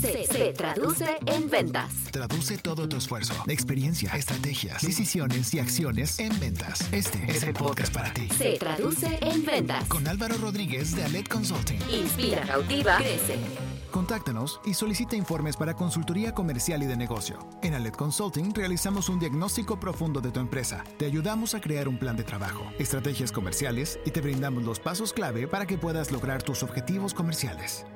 se, se traduce en ventas. Traduce todo tu esfuerzo, experiencia, estrategias, decisiones y acciones en ventas. Este es el podcast para ti. Se traduce en ventas. Con Álvaro Rodríguez de Alet Consulting. Inspira, cautiva, crece. Contáctanos y solicita informes para consultoría comercial y de negocio. En Alet Consulting realizamos un diagnóstico profundo de tu empresa. Te ayudamos a crear un plan de trabajo, estrategias comerciales y te brindamos los pasos clave para que puedas lograr tus objetivos comerciales.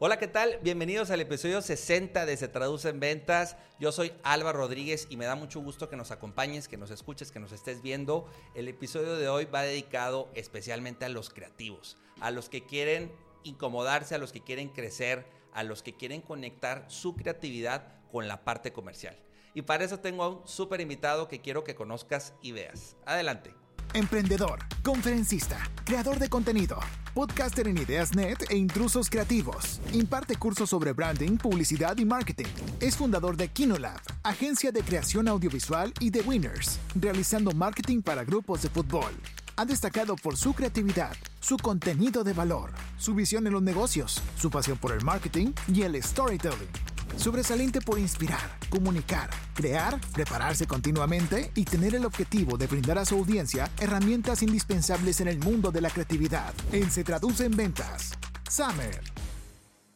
Hola, ¿qué tal? Bienvenidos al episodio 60 de Se Traduce en Ventas. Yo soy Álvaro Rodríguez y me da mucho gusto que nos acompañes, que nos escuches, que nos estés viendo. El episodio de hoy va dedicado especialmente a los creativos, a los que quieren incomodarse, a los que quieren crecer, a los que quieren conectar su creatividad con la parte comercial. Y para eso tengo a un súper invitado que quiero que conozcas y veas. Adelante. Emprendedor, conferencista, creador de contenido, podcaster en Ideas.net e intrusos creativos. Imparte cursos sobre branding, publicidad y marketing. Es fundador de Kinolab, agencia de creación audiovisual y de Winners, realizando marketing para grupos de fútbol. Ha destacado por su creatividad, su contenido de valor, su visión en los negocios, su pasión por el marketing y el storytelling. Sobresaliente por inspirar, comunicar, crear, prepararse continuamente y tener el objetivo de brindar a su audiencia herramientas indispensables en el mundo de la creatividad. En Se Traduce en Ventas. Summer.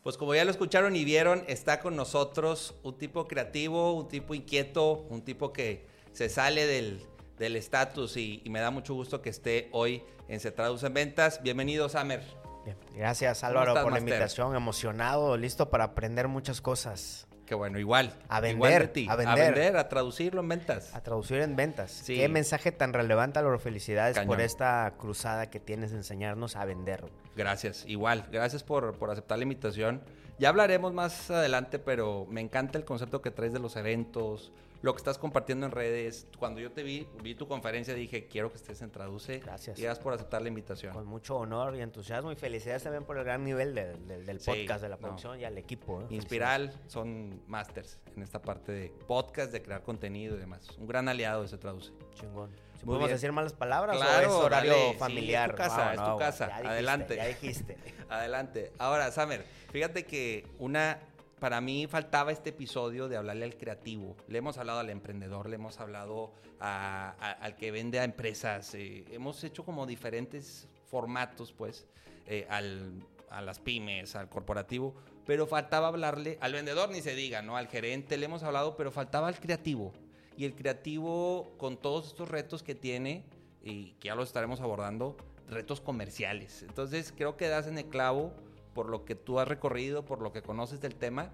Pues como ya lo escucharon y vieron, está con nosotros un tipo creativo, un tipo inquieto, un tipo que se sale del del estatus y, y, me da mucho gusto que esté hoy en Se Traduce en Ventas. Bienvenido, Samer. Bien. Gracias, Álvaro, por la Master? invitación. Emocionado, listo para aprender muchas cosas. Qué bueno, igual. A vender, igual de ti. a vender. A vender, a traducirlo en ventas. A traducir en ventas. Sí. Qué mensaje tan relevante, Álvaro. Felicidades Cañón. por esta cruzada que tienes de enseñarnos a vender. Gracias, igual. Gracias por, por aceptar la invitación. Ya hablaremos más adelante, pero me encanta el concepto que traes de los eventos, lo que estás compartiendo en redes. Cuando yo te vi, vi tu conferencia, dije, quiero que estés en Traduce. Gracias. Y gracias por aceptar la invitación. Con mucho honor y entusiasmo y felicidades también por el gran nivel del, del, del Sí, podcast, de la no. producción y al equipo. ¿eh? Inspiral son masters en esta parte de podcast, de crear contenido y demás. Un gran aliado de Se Traduce. Chingón. ¿Si ¿Podemos bien. decir malas palabras Claro, o es horario dale. Sí, familiar? es tu casa, es tu casa. ya dijiste, Adelante. Ya dijiste. Adelante. Ahora, Samer, fíjate que una, para mí faltaba este episodio de hablarle al creativo. Le hemos hablado al emprendedor, le hemos hablado al que vende a empresas. eh, hemos hecho como diferentes formatos, pues, eh, al- a las pymes, al corporativo. Pero faltaba hablarle al vendedor, ni se diga, ¿no? Al gerente le hemos hablado, pero faltaba al creativo. Y el creativo, con todos estos retos que tiene, y que ya los estaremos abordando, retos comerciales. Entonces, creo que das en el clavo por lo que tú has recorrido, por lo que conoces del tema,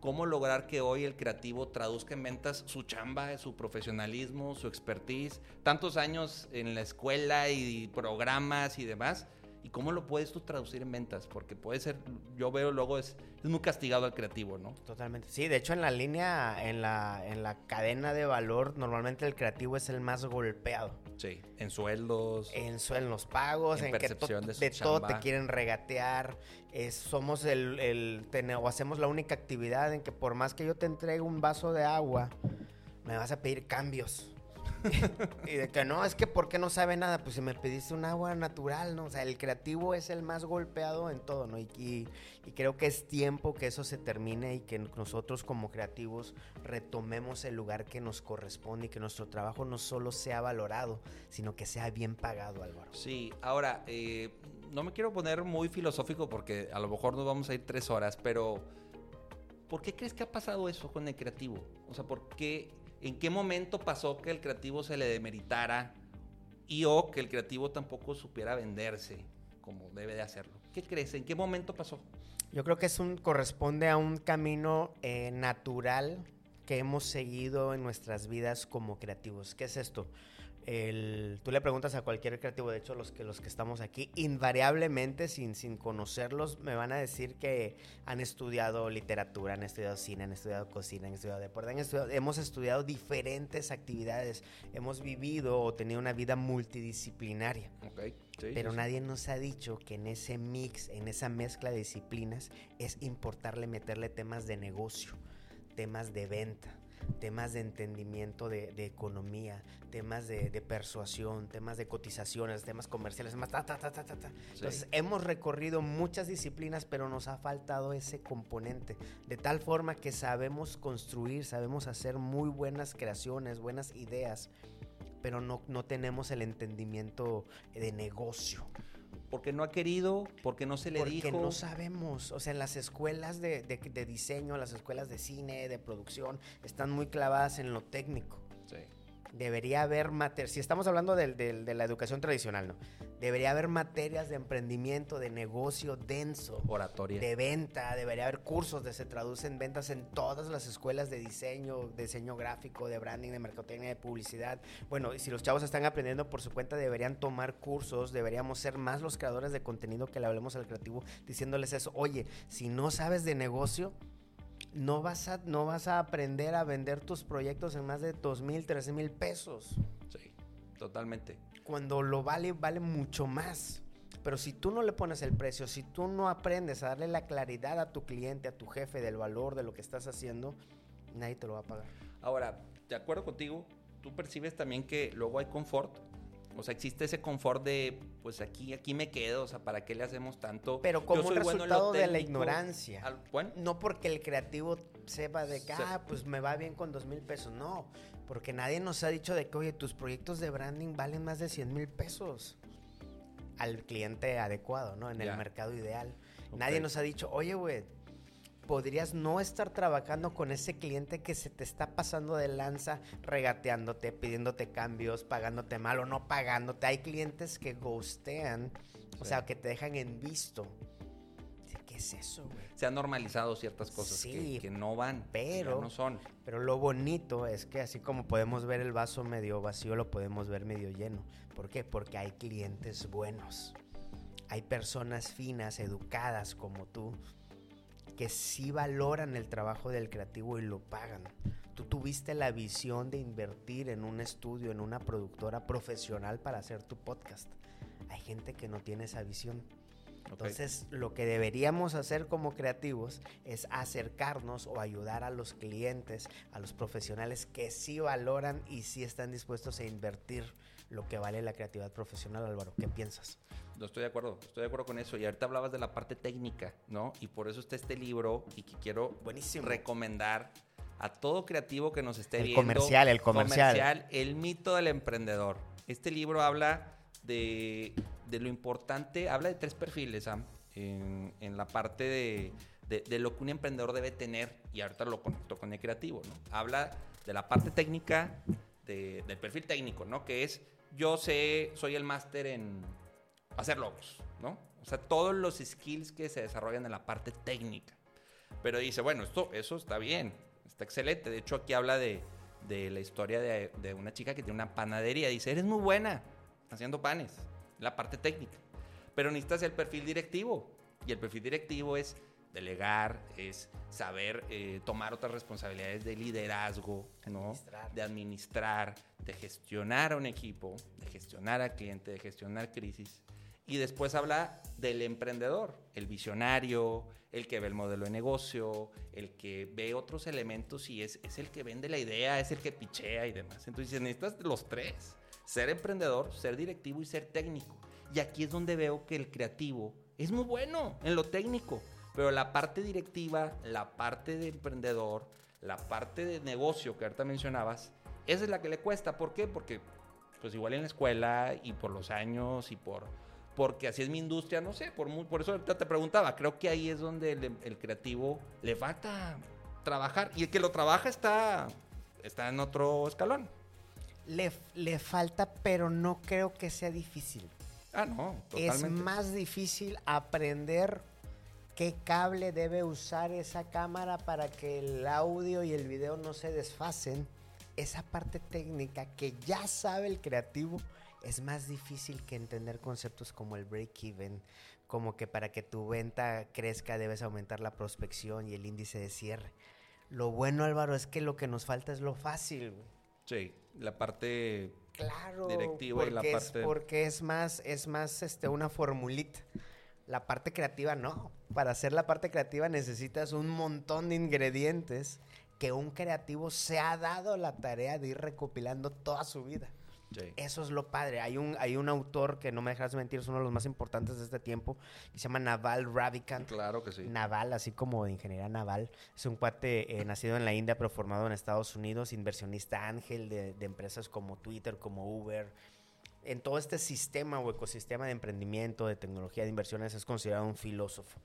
cómo lograr que hoy el creativo traduzca en ventas su chamba, su profesionalismo, su expertise, tantos años en la escuela y programas y demás, y cómo lo puedes tú traducir en ventas, porque puede ser, yo veo luego es, es muy castigado al creativo, ¿no? Totalmente. Sí, de hecho en la línea, en la, en la cadena de valor, normalmente el creativo es el más golpeado. Sí, en sueldos. En, su- en los pagos, En en, que percepción to- de todo te quieren regatear. es- somos el, el o hacemos la única actividad en que por más que yo te entregue un vaso de agua, me vas a pedir cambios. y de que no, es que ¿por qué no sabe nada? Pues si me pediste un agua natural, ¿no? O sea, el creativo es el más golpeado en todo, ¿no? Y, y- creo que es tiempo que eso se termine y que nosotros como creativos retomemos el lugar que nos corresponde y que nuestro trabajo no solo sea valorado, sino que sea bien pagado, Álvaro. Sí, ahora, eh, no me quiero poner muy filosófico porque a lo mejor nos vamos a ir tres horas, pero ¿por qué crees que ha pasado eso con el creativo? O sea, ¿por qué, en qué momento pasó que el creativo se le demeritara y o que el creativo tampoco supiera venderse como debe de hacerlo? ¿Qué crees? ¿En qué momento pasó? Yo creo que es corresponde a un camino eh, natural que hemos seguido en nuestras vidas como creativos. ¿Qué es esto? El- tú le preguntas a cualquier creativo, de hecho los que, los que estamos aquí, invariablemente, sin, sin conocerlos, me van a decir que han estudiado literatura, han estudiado cine, han estudiado cocina, han estudiado deporte, han estudiado- hemos estudiado diferentes actividades, hemos vivido o tenido una vida multidisciplinaria. Ok, sí, Pero sí. nadie nos ha dicho que en ese mix, en esa mezcla de disciplinas, es importarle meterle temas de negocio, temas de venta, temas de entendimiento de, de economía, temas de, de persuasión, temas de cotizaciones, temas comerciales, más ta, ta, ta, ta, ta, ta. Entonces, hemos recorrido muchas disciplinas, pero nos ha faltado ese componente, de tal forma que sabemos construir, sabemos hacer muy buenas creaciones, buenas ideas, pero no, no tenemos el entendimiento de negocio. Porque no ha querido, porque no se le Porque dijo. no sabemos. O sea, en las escuelas de, de- de diseño, las escuelas de cine, de producción, están muy clavadas en lo técnico. Debería haber materias, si estamos hablando de la educación tradicional, ¿no? Debería haber materias de emprendimiento, de negocio denso, Oratoria. de venta, debería haber cursos de se traducen ventas en todas las escuelas de diseño, diseño gráfico, de branding, de mercadotecnia, de publicidad. Bueno, y si los chavos están aprendiendo por su cuenta, deberían tomar cursos, deberíamos ser más los creadores de contenido que le hablemos al creativo, diciéndoles eso, oye, si no sabes de negocio, no vas a, no vas a aprender a vender tus proyectos en más de dos mil, trece mil pesos. Sí, totalmente. Cuando lo vale, vale mucho más. Pero si tú no le pones el precio, si tú no aprendes a darle la claridad a tu cliente, a tu jefe del valor de lo que estás haciendo, nadie te lo va a pagar. Ahora, de acuerdo contigo, tú percibes también que luego hay confort. O sea, existe ese confort de, pues aquí, aquí me quedo, o sea, ¿para qué le hacemos tanto? Pero como un bueno resultado de la ignorancia. Al- bueno, No porque el creativo sepa de que, Se- ah, pues me va bien con dos mil pesos. No, porque nadie nos ha dicho de que, oye, tus proyectos de branding valen más de 100 mil pesos al cliente adecuado, ¿no? En el mercado ideal. Nadie nos ha dicho, oye, güey, podrías no estar trabajando con ese cliente que se te está pasando de lanza, regateándote, pidiéndote cambios, pagándote mal o no pagándote. Hay clientes que ghostean, o Sí. sea, que te dejan en visto. ¿Qué es eso, güey? se han normalizado ciertas cosas que- Sí, que, no van, que pero- no son. Pero lo bonito es que así como podemos ver el vaso medio vacío, lo podemos ver medio lleno. ¿Por qué? Porque hay clientes buenos. Hay personas finas, educadas como tú, que sí valoran el trabajo del creativo y lo pagan. Tú tuviste la visión de invertir en un estudio, en una productora profesional para hacer tu podcast. Hay gente que no tiene esa visión. Entonces, lo que deberíamos hacer como creativos es acercarnos o ayudar a los clientes, a los profesionales que sí valoran y sí están dispuestos a invertir lo que vale la creatividad profesional, Álvaro. ¿Qué piensas? No estoy de acuerdo, estoy de acuerdo con eso. Y ahorita hablabas de la parte técnica, ¿no? Y por eso está este libro y que quiero Buenísimo. recomendar a todo creativo que nos esté El viendo. comercial, el comercial. El mito del emprendedor. Este libro habla de, de lo importante, habla de tres perfiles, Sam, en, en la parte de, de- de lo que un emprendedor debe tener, y ahorita lo conecto con el creativo, ¿no? Habla de la parte técnica, de- del perfil técnico, ¿no? Que es, yo sé, soy el máster en hacer logos, ¿no? O sea, todos los skills que se desarrollan en la parte técnica. Pero dice, bueno, esto, eso está bien, está excelente. De hecho, aquí habla de, de la historia de, de una chica que tiene una panadería. Dice, eres muy buena haciendo panes, la parte técnica. Pero necesitas el perfil directivo. Y el perfil directivo es delegar, es saber eh, tomar otras responsabilidades de liderazgo, ¿no? Administrar. De administrar, de gestionar a un equipo, de gestionar al cliente, de gestionar crisis. Y después habla del emprendedor, el visionario, el que ve el modelo de negocio, el que ve otros elementos y es, es el que vende la idea, es el que pichea y demás. Entonces necesitas los tres, ser emprendedor, ser directivo y ser técnico. Y aquí es donde veo que el creativo es muy bueno en lo técnico, pero la parte directiva, la parte de emprendedor, la parte de negocio que ahorita mencionabas, esa es la que le cuesta. ¿Por qué? Porque pues igual en la escuela y por los años y por porque así es mi industria, no sé, por, por eso ahorita te preguntaba, creo que ahí es donde el, el creativo le falta trabajar y el que lo trabaja está, está en otro escalón. Le, le falta, pero no creo que sea difícil. Ah, no, totalmente. Es más difícil aprender qué cable debe usar esa cámara para que el audio y el video no se desfasen. Esa parte técnica que ya sabe el creativo es más difícil que entender conceptos como el break-even, como que para que tu venta crezca debes aumentar la prospección y el índice de cierre. Lo bueno, Álvaro, es que lo que nos falta es lo fácil. Sí, la parte Claro, Directiva y la porque es- parte- porque es más, es más este, una formulita. La parte creativa no. Para hacer la parte creativa necesitas un montón de ingredientes que un creativo se ha dado la tarea de ir recopilando toda su vida. Sí. Eso es lo padre. Hay un, hay un autor que no me dejarás mentir, es uno de los más importantes de este tiempo, que se llama Naval Ravikant. Claro que sí. Naval, así como de ingeniería naval. Es un cuate eh, nacido en la India, pero formado en Estados Unidos, inversionista ángel de, de empresas como Twitter, como Uber. En todo este sistema o ecosistema de emprendimiento, de tecnología, de inversiones, es considerado un filósofo.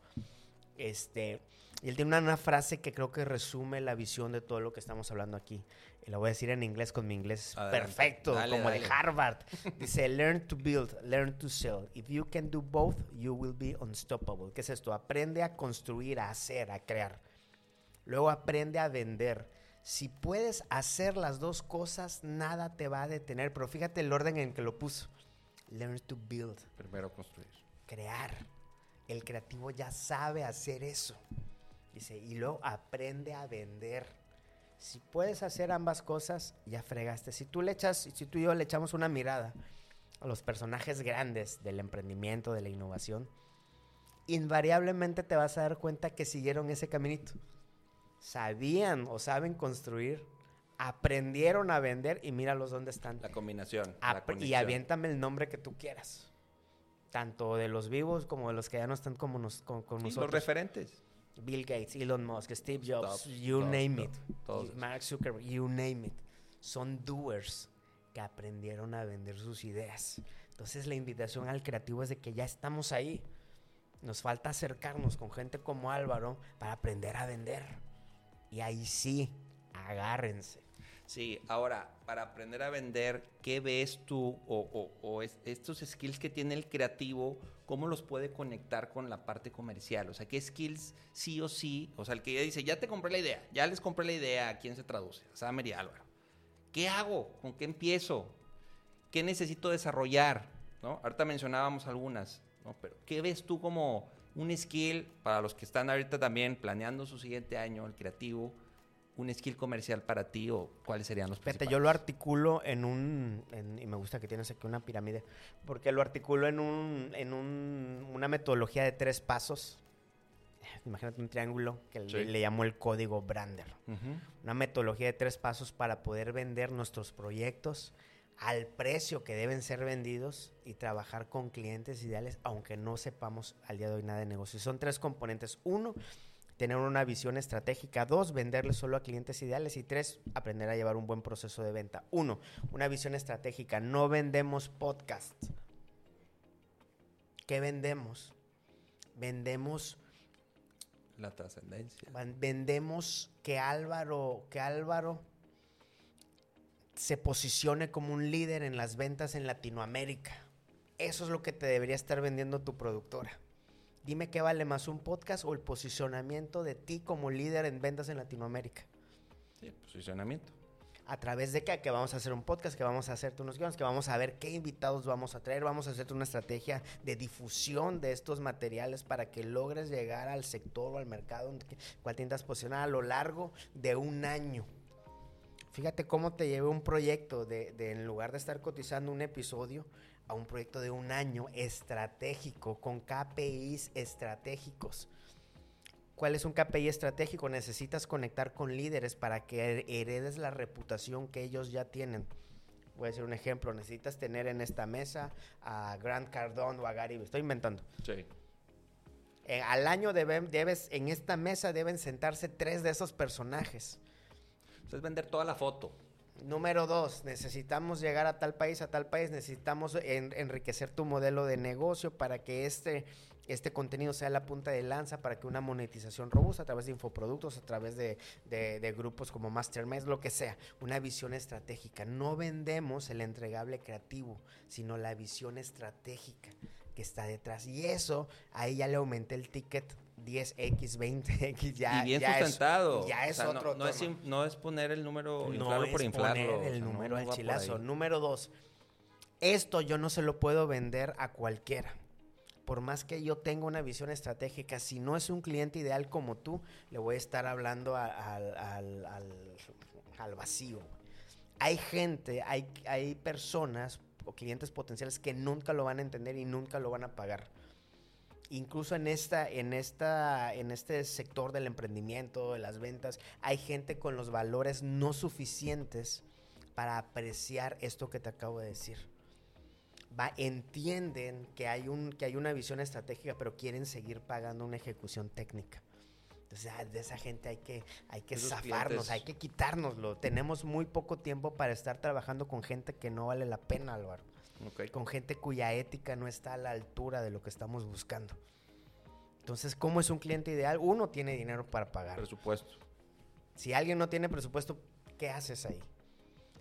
Este, y él tiene una, una frase que creo que resume la visión de todo lo que estamos hablando aquí. Y la voy a decir en inglés con mi inglés Adelante. perfecto, Dale, como dale. de Harvard. Dice, learn to build, learn to sell. If you can do both, you will be unstoppable. ¿Qué es esto? Aprende a construir, a hacer, a crear. Luego aprende a vender. Si puedes hacer las dos cosas, nada te va a detener. Pero fíjate el orden en que lo puso. Learn to build, Primero construir. crear. El creativo ya sabe hacer eso. Dice, y luego aprende a vender. Si puedes hacer ambas cosas, ya fregaste. Si tú le echas, si tú y yo le echamos una mirada a los personajes grandes del emprendimiento, de la innovación, invariablemente te vas a dar cuenta que siguieron ese caminito. Sabían o saben construir, aprendieron a vender y míralos dónde están. La combinación. La y aviéntame el nombre que tú quieras. Tanto de los vivos como de los que ya no están como nos- con, con Sí, los referentes. Bill Gates, Elon Musk, Steve Jobs, you name it. Mark Zuckerberg, you name it. Son doers que aprendieron a vender sus ideas. Entonces la invitación al creativo es de que ya estamos ahí. Nos falta acercarnos con gente como Álvaro para aprender a vender. Y ahí sí, agárrense. Sí, ahora, para aprender a vender, ¿qué ves tú o, es- estos skills que tiene el creativo, cómo los puede conectar con la parte comercial? O sea, ¿qué skills sí o sí? O sea, el que ya dice, ya te compré la idea, ya les compré la idea, ¿a quién se traduce? A Samer Álvaro. ¿Qué hago? ¿Con qué empiezo? ¿Qué necesito desarrollar? ¿No? Ahorita mencionábamos algunas, ¿no? Pero ¿qué ves tú como un skill para los que están ahorita también planeando su siguiente año, el creativo? un skill comercial para ti o cuáles serían los Fíjate, yo lo articulo en un, en- y me gusta que tienes aquí una pirámide, porque lo articulo en, un, en un- una metodología de tres pasos. Imagínate un triángulo que Sí. le, le llamo el código Brander. Una metodología de tres pasos para poder vender nuestros proyectos al precio que deben ser vendidos y trabajar con clientes ideales, aunque no sepamos al día de hoy nada de negocio. Son tres componentes. Uno, tener una visión estratégica. Dos, venderle solo a clientes ideales. Y tres, aprender a llevar un buen proceso de venta. Uno, una visión estratégica. No vendemos podcast. ¿Qué vendemos? Vendemos La trascendencia. Vendemos que Álvaro, que Álvaro se posicione como un líder en las ventas en Latinoamérica. Eso es lo que te debería estar vendiendo tu productora. Dime qué vale más un podcast o el posicionamiento de ti como líder en ventas en Latinoamérica. Sí, posicionamiento. ¿A través de qué? Que vamos a hacer un podcast, que vamos a hacerte unos guiones, que vamos a ver qué invitados vamos a traer, vamos a hacerte una estrategia de difusión de estos materiales para que logres llegar al sector o al mercado en que- cual te intentas posicionar a lo largo de un año. Fíjate cómo te llevé un proyecto de, de, en lugar de estar cotizando un episodio, a un proyecto de un año estratégico, con KPIs estratégicos. ¿Cuál es un KPI estratégico? Necesitas conectar con líderes para que her- heredes la reputación que ellos ya tienen. Voy a decir un ejemplo. Necesitas tener en esta mesa a Grant Cardone o a Gary. Estoy inventando. Sí. Eh, al año deben- debes, en esta mesa deben sentarse tres de esos personajes. O sea, es vender toda la foto. Número dos, necesitamos llegar a tal país, a tal país, necesitamos en- enriquecer tu modelo de negocio para que este, este contenido sea la punta de lanza, para que una monetización robusta a través de infoproductos, a través de, de- de grupos como Mastermind, lo que sea, una visión estratégica. No vendemos el entregable creativo, sino la visión estratégica que está detrás. Y eso, ahí ya le aumenté el ticket 10X, 20X, ya, y bien ya es- sustentado. ya O es sea, no- otro no, es, tema. in- no es poner el número, No por es inflarlo. poner o sea, el número al chilazo. Número dos, esto yo no se lo puedo vender a cualquiera. Por más que yo tenga una visión estratégica, si no es un cliente ideal como tú, le voy a estar hablando a- al- al vacío. Hay gente, hay, hay personas o clientes potenciales que nunca lo van a entender y nunca lo van a pagar. Incluso en esta, en esta, en este sector del emprendimiento, de las ventas, hay gente con los valores no suficientes para apreciar esto que te acabo de decir. Va, entienden que hay, un, que hay una visión estratégica, pero quieren seguir pagando una ejecución técnica. Entonces, ah, de esa gente hay que, hay que Esos zafarnos, clientes. hay que quitárnoslo. Tenemos muy poco tiempo para estar trabajando con gente que no vale la pena, Álvaro. Con gente cuya ética no está a la altura de lo que estamos buscando. Entonces, ¿cómo es un cliente ideal? Uno tiene dinero para pagar. Presupuesto. Si alguien no tiene presupuesto, ¿qué haces ahí?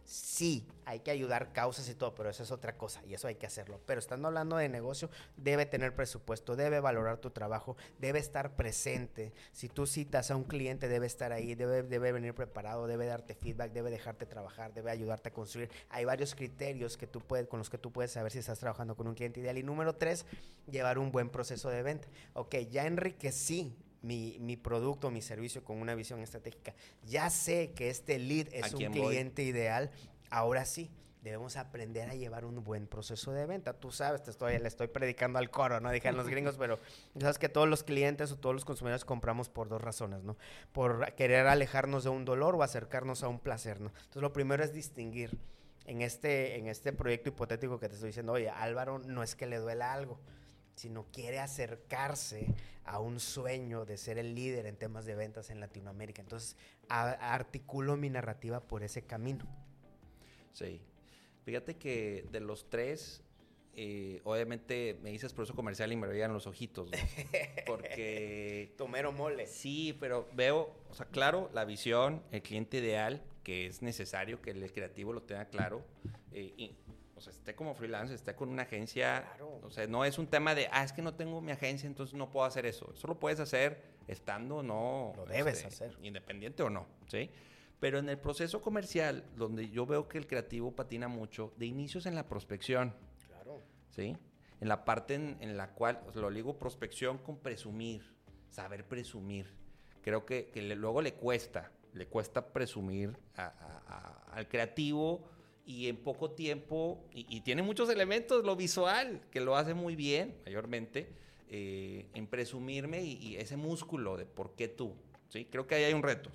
Sí, hay que ayudar causas y todo, pero eso es otra cosa y eso hay que hacerlo. Pero estando hablando de negocio, debe tener presupuesto, debe valorar tu trabajo, debe estar presente. Si tú citas a un cliente, debe estar ahí, debe, debe venir preparado, debe darte feedback, debe dejarte trabajar, debe ayudarte a construir. Hay varios criterios que tú puedes, con los que tú puedes saber si estás trabajando con un cliente ideal. Y número tres, llevar un buen proceso de venta. Ok, ya enriquecí mi, mi producto, mi servicio con una visión estratégica. Ya sé que este lead ¿A es un quién voy? cliente ideal. Ahora sí, debemos aprender a llevar un buen proceso de venta. Tú sabes, te estoy, le estoy predicando al coro, ¿no? Dijeron los gringos, pero sabes que todos los clientes o todos los consumidores compramos por dos razones, ¿no? Por querer alejarnos de un dolor o acercarnos a un placer, ¿no? Entonces, lo primero es distinguir. En este, en este proyecto hipotético que te estoy diciendo, oye, Álvaro no es que le duela algo, sino quiere acercarse a un sueño de ser el líder en temas de ventas en Latinoamérica. Entonces, articulo mi narrativa por ese camino. Sí. Fíjate que de los tres, eh, obviamente me dices proceso comercial y me veían los ojitos, ¿no? Porque Tomero mole. sí, pero veo, o sea, claro, la visión, el cliente ideal, que es necesario que el creativo lo tenga claro. eh, y, o sea, esté como freelance, esté con una agencia. Claro. O sea, no es un tema de, ah, es que no tengo mi agencia, entonces no puedo hacer eso. Eso lo puedes hacer estando o no. este, Lo debes hacer. Independiente o no, ¿sí? Pero en el proceso comercial, donde yo veo que el creativo patina mucho, de inicios en la prospección, Claro. ¿sí? En la parte en, en la cual, o sea, lo ligo prospección con presumir, saber presumir. Creo que, que le- luego le cuesta, le cuesta presumir a- a- a- al creativo y en poco tiempo, y, y tiene muchos elementos, lo visual, que lo hace muy bien, mayormente, eh, en presumirme y, y ese músculo de por qué tú, ¿sí? Creo que ahí hay un reto.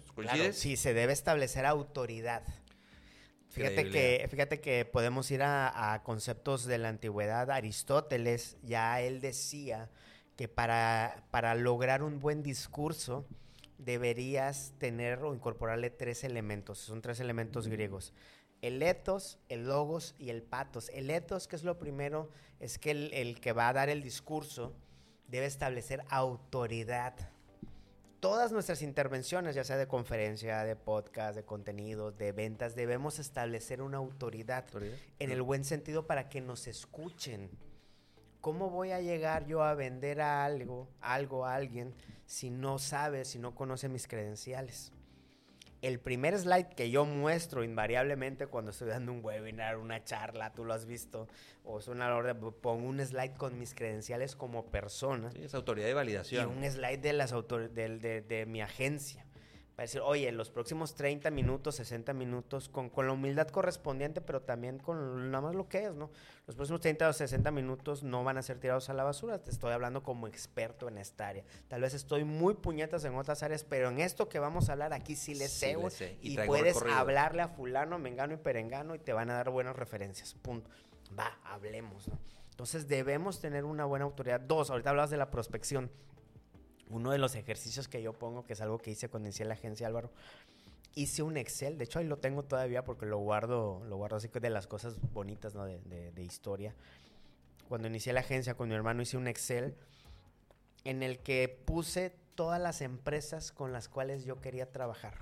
Sí, se debe establecer autoridad. Fíjate que, fíjate que podemos ir a, a conceptos de la antigüedad. Aristóteles, ya él decía que para, para lograr un buen discurso deberías tener o incorporarle tres elementos. Son tres elementos griegos. El etos, el logos y el patos. El etos, que es lo primero, es que el, el que va a dar el discurso debe establecer autoridad todas nuestras intervenciones, ya sea de conferencia, de podcast, de contenido, de ventas, debemos establecer una autoridad Autoridad. en el buen sentido para que nos escuchen. ¿Cómo voy a llegar yo a vender a algo, algo a alguien si no sabe, si no conoce mis credenciales? El primer slide que yo muestro invariablemente cuando estoy dando un webinar, una charla, tú lo has visto, o es una hora, pongo un slide con mis credenciales como persona Sí, es autoridad y y validación. un slide de las autor del- de, de mi agencia. Para decir, oye, los próximos 30 minutos, 60 minutos, con, con la humildad correspondiente, pero también con nada más lo que es, ¿no? Los próximos 30 o 60 minutos no van a ser tirados a la basura. Te estoy hablando como experto en esta área. Tal vez estoy muy puñetas en otras áreas, pero en esto que vamos a hablar aquí sí le Sí sé, le sé, y Y, puedes hablarle a fulano, mengano y perengano y te van a dar buenas referencias. Punto. Va, hablemos, ¿no? Entonces debemos tener una buena autoridad. Dos, ahorita hablabas de la prospección. Uno de los ejercicios que yo pongo, que es algo que hice cuando inicié la agencia Álvaro, hice un Excel. De hecho, ahí lo tengo todavía porque lo guardo, lo guardo así que de las cosas bonitas, ¿no? De, de- de historia. Cuando inicié la agencia con mi hermano hice un Excel en el que puse todas las empresas con las cuales yo quería trabajar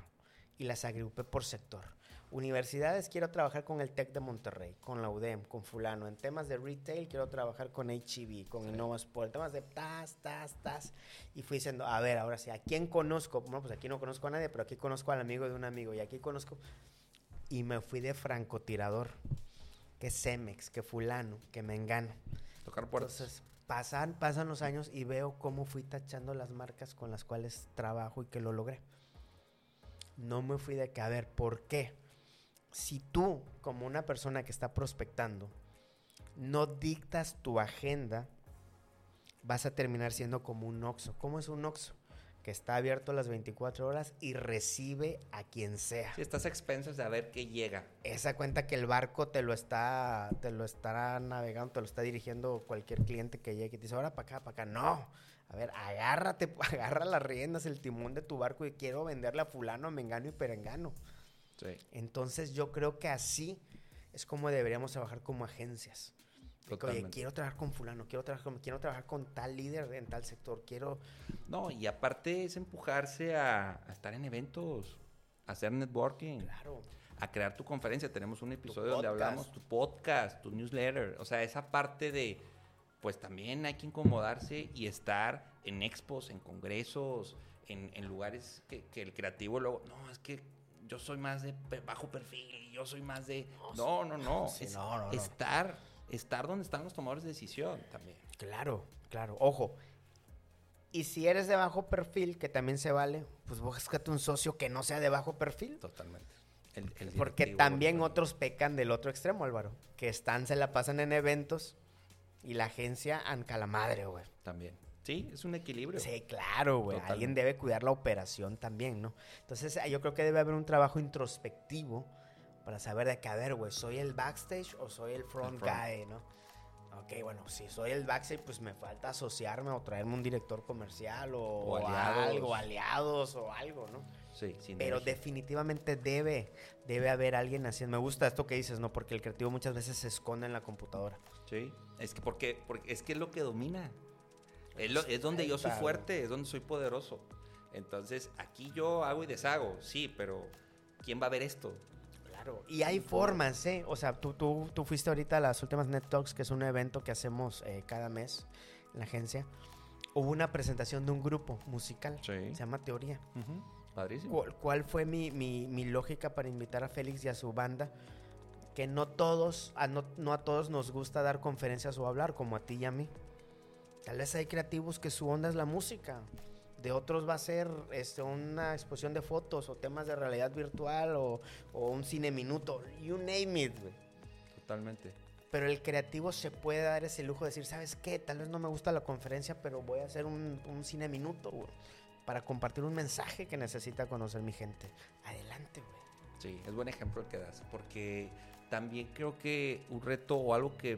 y las agrupé por sector. Universidades, quiero trabajar con el TEC de Monterrey, con la UDEM, con fulano. En temas de retail, quiero trabajar con HEB, con InnovaSport. En temas de tas, tas, tas. Y fui diciendo, a ver, ahora sí, ¿a quién conozco? Bueno, pues aquí no conozco a nadie, pero aquí conozco al amigo de un amigo. Y aquí conozco... Y me fui de francotirador. Que Cemex, que fulano, que Mengano. Tocar puertas. Entonces, pasan, pasan los años y veo cómo fui tachando las marcas con las cuales trabajo y que lo logré. No me fui de que, a ver, ¿por qué? Si tú, como una persona que está prospectando, no dictas tu agenda, vas a terminar siendo como un Oxxo. ¿Cómo es un Oxxo? Que está abierto las 24 horas y recibe a quien sea. Si estás a expensas de a ver qué llega. Esa cuenta que el barco te lo está, te lo estará navegando, te lo está dirigiendo cualquier cliente que llegue y te dice, ahora para acá, para acá. No. A ver, agárrate, agarra las riendas, el timón de tu barco y quiero venderle a fulano, a mengano y perengano. Sí. Entonces yo creo que así es como deberíamos trabajar como agencias. De que, Oye, quiero trabajar con fulano, quiero trabajar con, quiero trabajar con tal líder en tal sector, quiero... No, y aparte es empujarse a, a estar en eventos, a hacer networking, Claro. a crear tu conferencia. Tenemos un episodio donde hablamos tu podcast, tu newsletter. O sea, esa parte de, pues también hay que incomodarse y estar en expos, en congresos, en, en lugares que, que el creativo luego, no, es que yo soy más de bajo perfil, yo soy más de... No, no, no. Sí, es no. Estar, estar donde están los tomadores de decisión también. Claro, claro. Ojo. Y si eres de bajo perfil, que también se vale, pues búscate un socio que no sea de bajo perfil. Totalmente. El- el Porque también otros pecan del otro extremo, Álvaro. Que están, se la pasan en eventos y la agencia anca la madre, güey. También. Sí, es un equilibrio. Sí, claro, güey. Alguien debe cuidar la operación también, ¿no? Entonces, yo creo que debe haber un trabajo introspectivo para saber de que, a ver, güey, ¿soy el backstage o soy el front, front. guy, no? Ok, bueno, si soy el backstage, pues me falta asociarme o traerme un director comercial o, O aliados. algo, aliados o algo, ¿no? Sí, sin Pero definitivamente debe, debe haber alguien haciendo. Me gusta esto que dices, ¿no? Porque el creativo muchas veces se esconde en la computadora. Sí, es que porque, porque es que es lo que domina. Es, lo- es donde yo soy Claro. fuerte, es donde soy poderoso. Entonces, aquí yo hago y deshago, sí, pero ¿quién va a ver esto? Claro. Y hay formas, ¿eh? O sea, tú, tú, tú fuiste ahorita a las últimas Net Talks, que es un evento que hacemos eh, cada mes en la agencia. Hubo una presentación de un grupo musical. Sí. Se llama Teoría. Padrísimo. ¿Cuál, cuál fue mi, mi- mi lógica para invitar a Félix y a su banda? Que no todos, a no, no a todos nos gusta dar conferencias o hablar, como a ti y a mí. Tal vez hay creativos que su onda es la música. De otros va a ser este, una exposición de fotos o temas de realidad virtual o, o un cine minuto. You name it, güey. Totalmente. Pero el creativo se puede dar ese lujo de decir, ¿sabes qué? Tal vez no me gusta la conferencia, pero voy a hacer un, un cine minuto, güey, para compartir un mensaje que necesita conocer mi gente. Adelante, güey. Sí, es buen ejemplo el que das, porque también creo que un reto o algo que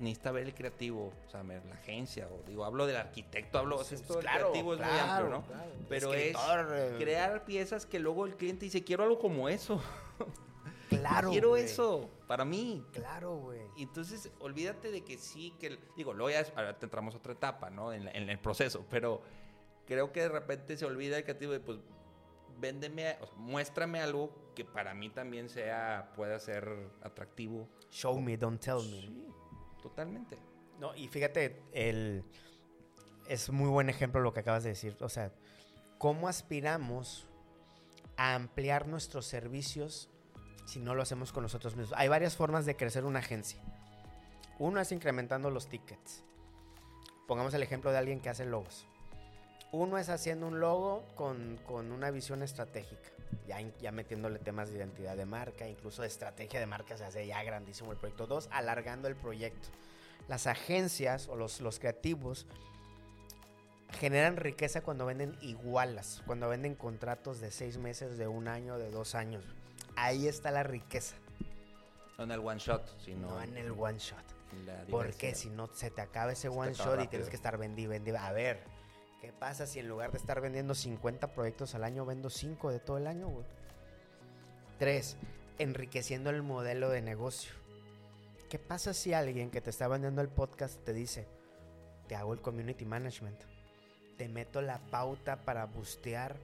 necesita ver el creativo, o sea, la agencia, o digo, hablo del arquitecto, hablo, o sea, esto del claro, creativo es muy amplio, ¿no? claro. Pero Escritor, es crear piezas que luego el cliente dice, quiero algo como eso, Claro. quiero eso, para mí. Claro, güey. Entonces, olvídate de que sí, que... Digo, luego ya es- ahora te entramos a otra etapa, ¿no? En, la- en el proceso, pero creo que de repente se olvida el creativo de, pues, véndeme, o sea, muéstrame algo que para mí también sea, pueda ser atractivo. Show me, don't tell me. Sí, totalmente. No, y fíjate, el, es muy buen ejemplo lo que acabas de decir. O sea, ¿cómo aspiramos a ampliar nuestros servicios si no lo hacemos con nosotros mismos? Hay varias formas de crecer una agencia. Uno es incrementando los tickets. Pongamos el ejemplo de alguien que hace logos. Uno es haciendo un logo con, con una visión estratégica, ya, ya metiéndole temas de identidad de marca, incluso de estrategia de marca, se hace ya grandísimo el proyecto. Dos, alargando el proyecto. Las agencias o los, los creativos generan riqueza cuando venden igualas, cuando venden contratos de seis meses, de un año, de dos años. Ahí está la riqueza, No en el one shot, sino no en el one shot. Porque si no se te acaba ese Se one shot y rápido. tienes que estar vendi, vendi. A ver, ¿qué pasa si en lugar de estar vendiendo 50 proyectos al año, vendo 5 de todo el año, güey? Tres, enriqueciendo el modelo de negocio. ¿Qué pasa si alguien que te está vendiendo el podcast te dice, te hago el community management? Te meto la pauta para bustear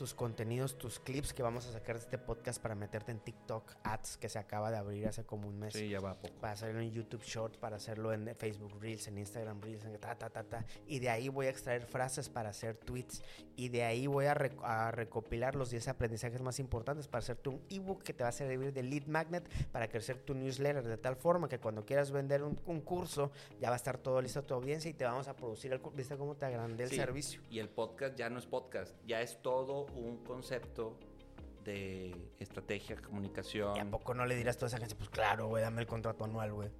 tus contenidos, tus clips que vamos a sacar de este podcast para meterte en TikTok Ads que se acaba de abrir hace como un mes Sí, ya va poco. para hacerlo en YouTube Short, para hacerlo en Facebook Reels, en Instagram Reels, en ta, ta, ta, ta. Y de ahí voy a extraer frases para hacer tweets. Y de ahí voy a, rec- a recopilar los 10 aprendizajes más importantes para hacerte un ebook que te va a servir de lead magnet para crecer tu newsletter. De tal forma que cuando quieras vender un, un curso, ya va a estar todo listo tu audiencia y te vamos a producir el curso. ¿Viste cómo te agrandé el Sí, servicio? Y el podcast ya no es podcast, ya es todo un concepto de estrategia, comunicación. ¿Y a poco no le dirás a toda esa gente? Pues claro, güey, dame el contrato anual, güey.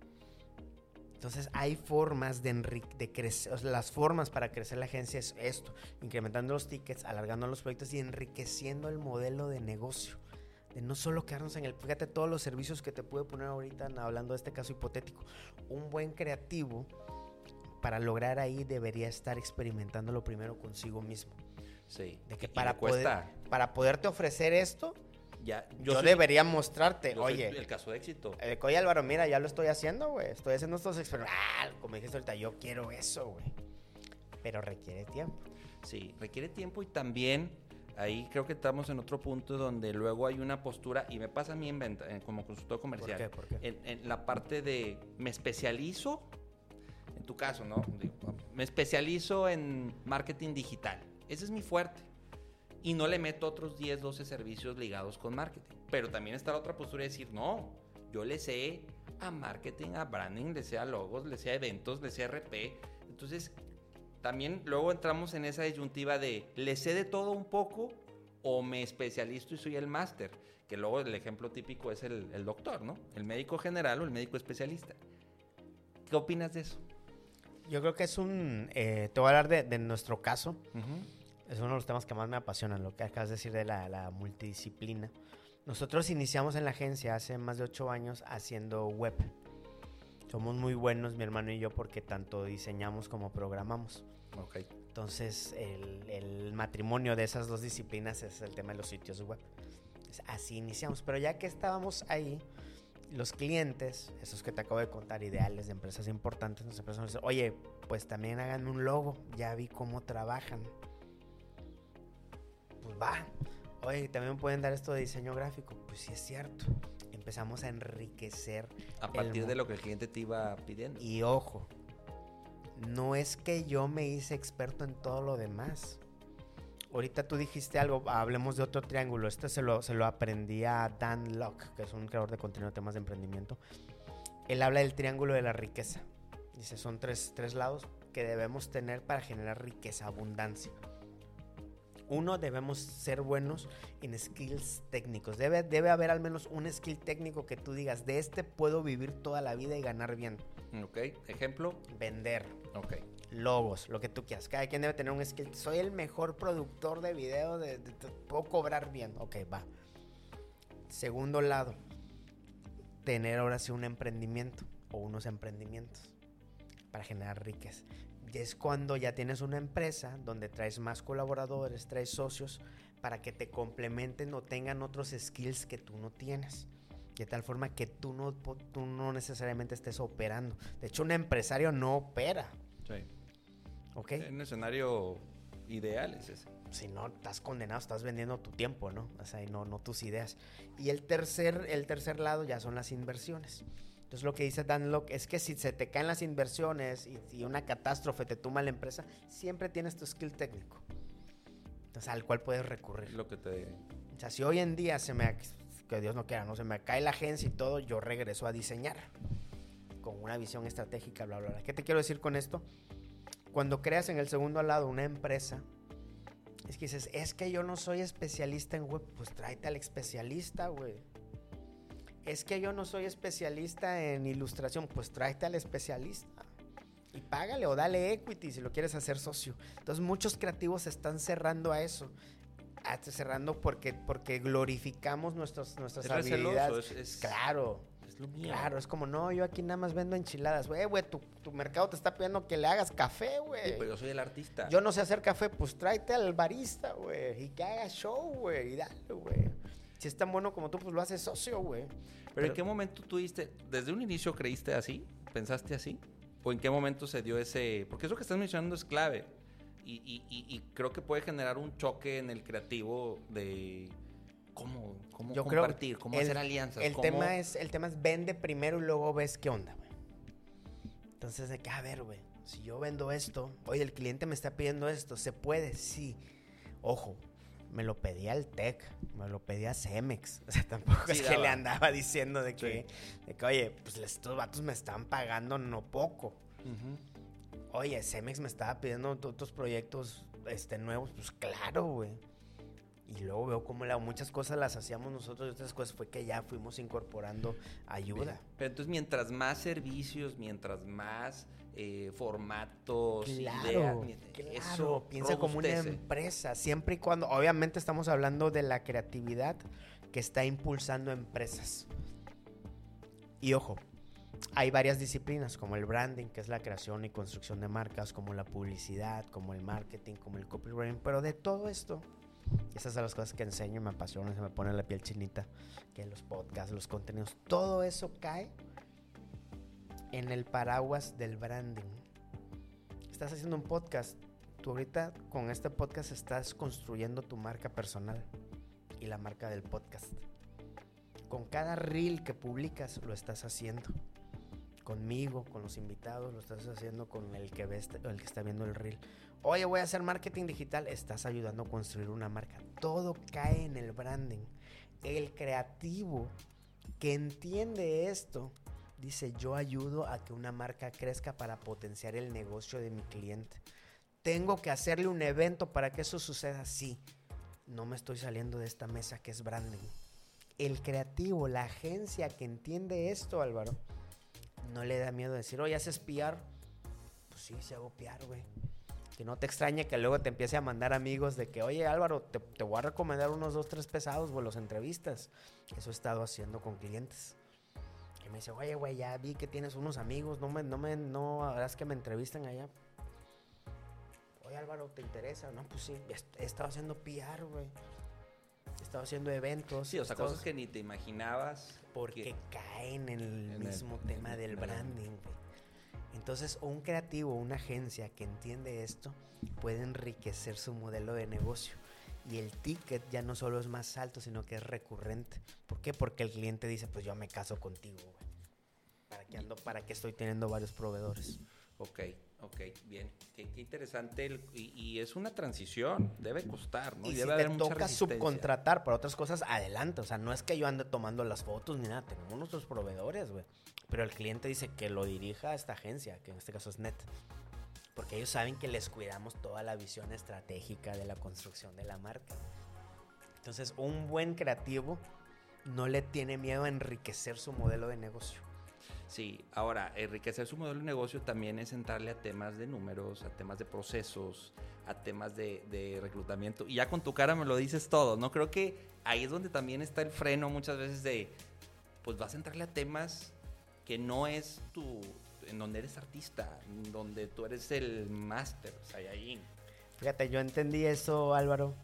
Entonces hay formas de, crecer, las formas para crecer la agencia es esto, incrementando los tickets, alargando los proyectos y enriqueciendo el modelo de negocio. De no solo quedarnos en el, fíjate todos los servicios que te pude poner ahorita hablando de este caso hipotético. Un buen creativo para lograr ahí debería estar experimentándolo primero consigo mismo. Sí. De que para, poder, para poderte ofrecer esto, Ya, yo, soy- debería mostrarte, yo soy oye, el caso de éxito. eh, oye Álvaro, mira, ya lo estoy haciendo, güey. Estoy haciendo estos experimentos. Ah, como dijiste ahorita, yo quiero eso, güey. Pero requiere tiempo. Sí, requiere tiempo y también ahí creo que estamos en otro punto donde luego hay una postura, y me pasa a mí en venta, en- como consultor comercial, qué? ¿Por qué? En, en la parte de me especializo, en tu caso, ¿no? Digo, Me especializo en marketing digital. Ese es mi fuerte. Y no le meto otros 10, 12 servicios ligados con marketing. Pero también está la otra postura de decir, no, yo le sé a marketing, a branding, le sé a logos, le sé a eventos, le sé a RP. Entonces, también luego entramos en esa disyuntiva de, ¿le sé de todo un poco o me especializo y soy el máster? Que luego el ejemplo típico es el, el doctor, ¿no? El médico general o el médico especialista. ¿Qué opinas de eso? Yo creo que es un. eh, te voy a hablar de, de nuestro caso. Es uno de los temas que más me apasionan, lo que acabas de decir de la, la multidisciplina. Nosotros iniciamos en la agencia hace más de ocho años haciendo web. Somos muy buenos, mi hermano y yo, porque tanto diseñamos como programamos. Entonces, el, el matrimonio de esas dos disciplinas es el tema de los sitios web. Así iniciamos. Pero ya que estábamos ahí, los clientes, esos que te acabo de contar, ideales de empresas importantes, nos empezaron a decir, oye, pues también háganme un logo. Ya vi cómo trabajan. Pues va. Oye, también pueden dar esto de diseño gráfico. Pues sí es cierto. Empezamos a enriquecer A partir de lo que el cliente te iba pidiendo. y ojo, no es que yo me hice experto en todo lo demás. Ahorita tú dijiste algo, hablemos de otro triángulo. Este se lo, se lo aprendí a Dan Locke, que es un creador de contenido de temas de emprendimiento. Él habla del triángulo de la riqueza. Dice, son tres, tres lados que debemos tener para generar riqueza, abundancia. Uno, debemos ser buenos en skills técnicos. Debe, debe haber al menos un skill técnico que tú digas, de este puedo vivir toda la vida y ganar bien. Ok. Ejemplo. Vender, Ok. logos, lo que tú quieras. Cada quien debe tener un skill. Soy el mejor productor de video, de, de- de- puedo cobrar bien. Ok, va. Segundo lado, tener ahora sí un emprendimiento o unos emprendimientos para generar riqueza. Y es cuando ya tienes una empresa donde traes más colaboradores, traes socios para que te complementen o tengan otros skills que tú no tienes. De tal forma que tú no, tú no necesariamente estés operando. De hecho, un empresario no opera. Sí. ¿Ok? Un escenario ideal es ese. Si no, estás condenado, estás vendiendo tu tiempo, ¿no? O sea, y no, no tus ideas. Y el tercer, el tercer lado ya son las inversiones. Entonces lo que dice Dan Locke es que si se te caen las inversiones y, y una catástrofe te tumba la empresa, siempre tienes tu skill técnico. Entonces al cual puedes Es recurrir. lo que te... O sea, si hoy en día se me, que Dios no quiera, no se me cae la agencia y todo, yo regreso a diseñar con una visión estratégica, bla, bla, bla. ¿Qué te quiero decir con esto? Cuando creas en el segundo lado una empresa, es que dices, es que yo no soy especialista en web, pues tráete al especialista, güey. Es que yo no soy especialista en ilustración, pues tráete al especialista. Y págale o dale equity si lo quieres hacer socio. Entonces muchos creativos están cerrando a eso. Hasta cerrando porque, porque glorificamos nuestros, nuestras Es receloso, habilidades. es- es- Claro. Es lo mío. Claro, es como, no, yo aquí nada más vendo enchiladas. Güey, güey, tu, tu mercado te está pidiendo que le hagas café, Sí, güey. pero yo soy el artista. Yo no sé hacer café, pues tráete al barista, güey. Y que haga show, güey. Y dale, güey. Si es tan bueno como tú, pues lo haces socio, güey. Pero ¿en qué momento tú diste, desde un inicio creíste así? ¿Pensaste así? ¿O en qué momento se dio ese...? Porque eso que estás mencionando es clave. Y, y- y- y creo que puede generar un choque en el creativo de cómo, cómo Yo compartir, cómo el- hacer alianzas. El cómo- tema, es, el tema es vende primero y luego ves qué onda, güey. Entonces, de que, a ver, güey, si yo vendo esto, oye, el cliente me está pidiendo esto, ¿se puede? Sí. Ojo, me lo pedía al TEC, me lo pedía Cemex. O sea, tampoco Sí, es que le andaba diciendo de que, de que, oye, pues estos vatos me están pagando no poco. Oye, Cemex me estaba pidiendo otros proyectos este, nuevos, pues claro, güey. Y luego veo cómo la, muchas cosas las hacíamos nosotros y otras cosas fue que ya fuimos incorporando ayuda. Pero entonces mientras más servicios, mientras más eh, formatos, Claro, ideas, claro, eso piensa como una robustece. empresa, siempre y cuando, obviamente estamos hablando de la creatividad que está impulsando empresas. Y ojo, hay varias disciplinas como el branding, que es la creación y construcción de marcas, como la publicidad, como el marketing, como el copywriting, pero de todo esto, esas son las cosas que enseño y me apasionan, se me pone la piel chinita, que los podcasts, los contenidos, todo eso cae en el paraguas del branding. Estás haciendo un podcast, tú ahorita con este podcast estás construyendo tu marca personal y la marca del podcast. Con cada reel que publicas lo estás haciendo. Conmigo, con los invitados, lo estás haciendo con el que, ves, el que está viendo el reel. Oye, voy a hacer marketing digital. Estás ayudando a construir una marca. Todo cae en el branding. El creativo que entiende esto dice, yo ayudo a que una marca crezca para potenciar el negocio de mi cliente. Tengo que hacerle un evento para que eso suceda. Sí, no me estoy saliendo de esta mesa que es branding. El creativo, la agencia que entiende esto, Álvaro, no le da miedo decir, oye, ¿haces PR? Pues sí, se hago PR, güey. Que no te extrañe que luego te empiece a mandar amigos de que, oye, Álvaro, te, te voy a recomendar unos dos, tres pesados, güey, los entrevistas. Eso he estado haciendo con clientes. Me dice, oye, güey, ya vi que tienes unos amigos, no me, no me, no harás que me entrevisten allá. Oye, Álvaro, ¿te interesa? No, pues sí, he estado haciendo PR, güey. He estado haciendo eventos. Sí, o sea, cosas que ni te imaginabas. porque que- caen en el en el- mismo tema en del el- branding, güey. Entonces, un creativo, una agencia que entiende esto, puede enriquecer su modelo de negocio. Y el ticket ya no solo es más alto, sino que es recurrente. ¿Por qué? Porque el cliente dice, pues yo me caso contigo, güey. ¿Para qué ando? ¿Para qué estoy teniendo varios proveedores? Ok, ok, bien. Qué, qué interesante. el- y, y es una transición. Debe costar, ¿no? y debe si haber te mucha toca subcontratar para otras cosas, adelante. O sea, no es que yo ande tomando las fotos ni nada. Tenemos nuestros proveedores, güey. Pero el cliente dice que lo dirija a esta agencia, que en este caso es NET. Porque ellos saben que les cuidamos toda la visión estratégica de la construcción de la marca. Entonces, un buen creativo no le tiene miedo a enriquecer su modelo de negocio. Sí, ahora, enriquecer su modelo de negocio también es entrarle a temas de números, a temas de procesos, a temas de, de reclutamiento. Y ya con tu cara me lo dices todo, ¿no? Creo que ahí es donde también está el freno muchas veces de, pues vas a entrarle a temas que no es tu, en donde eres artista, en donde tú eres el máster, Saiyajin. Fíjate, yo entendí eso, Álvaro.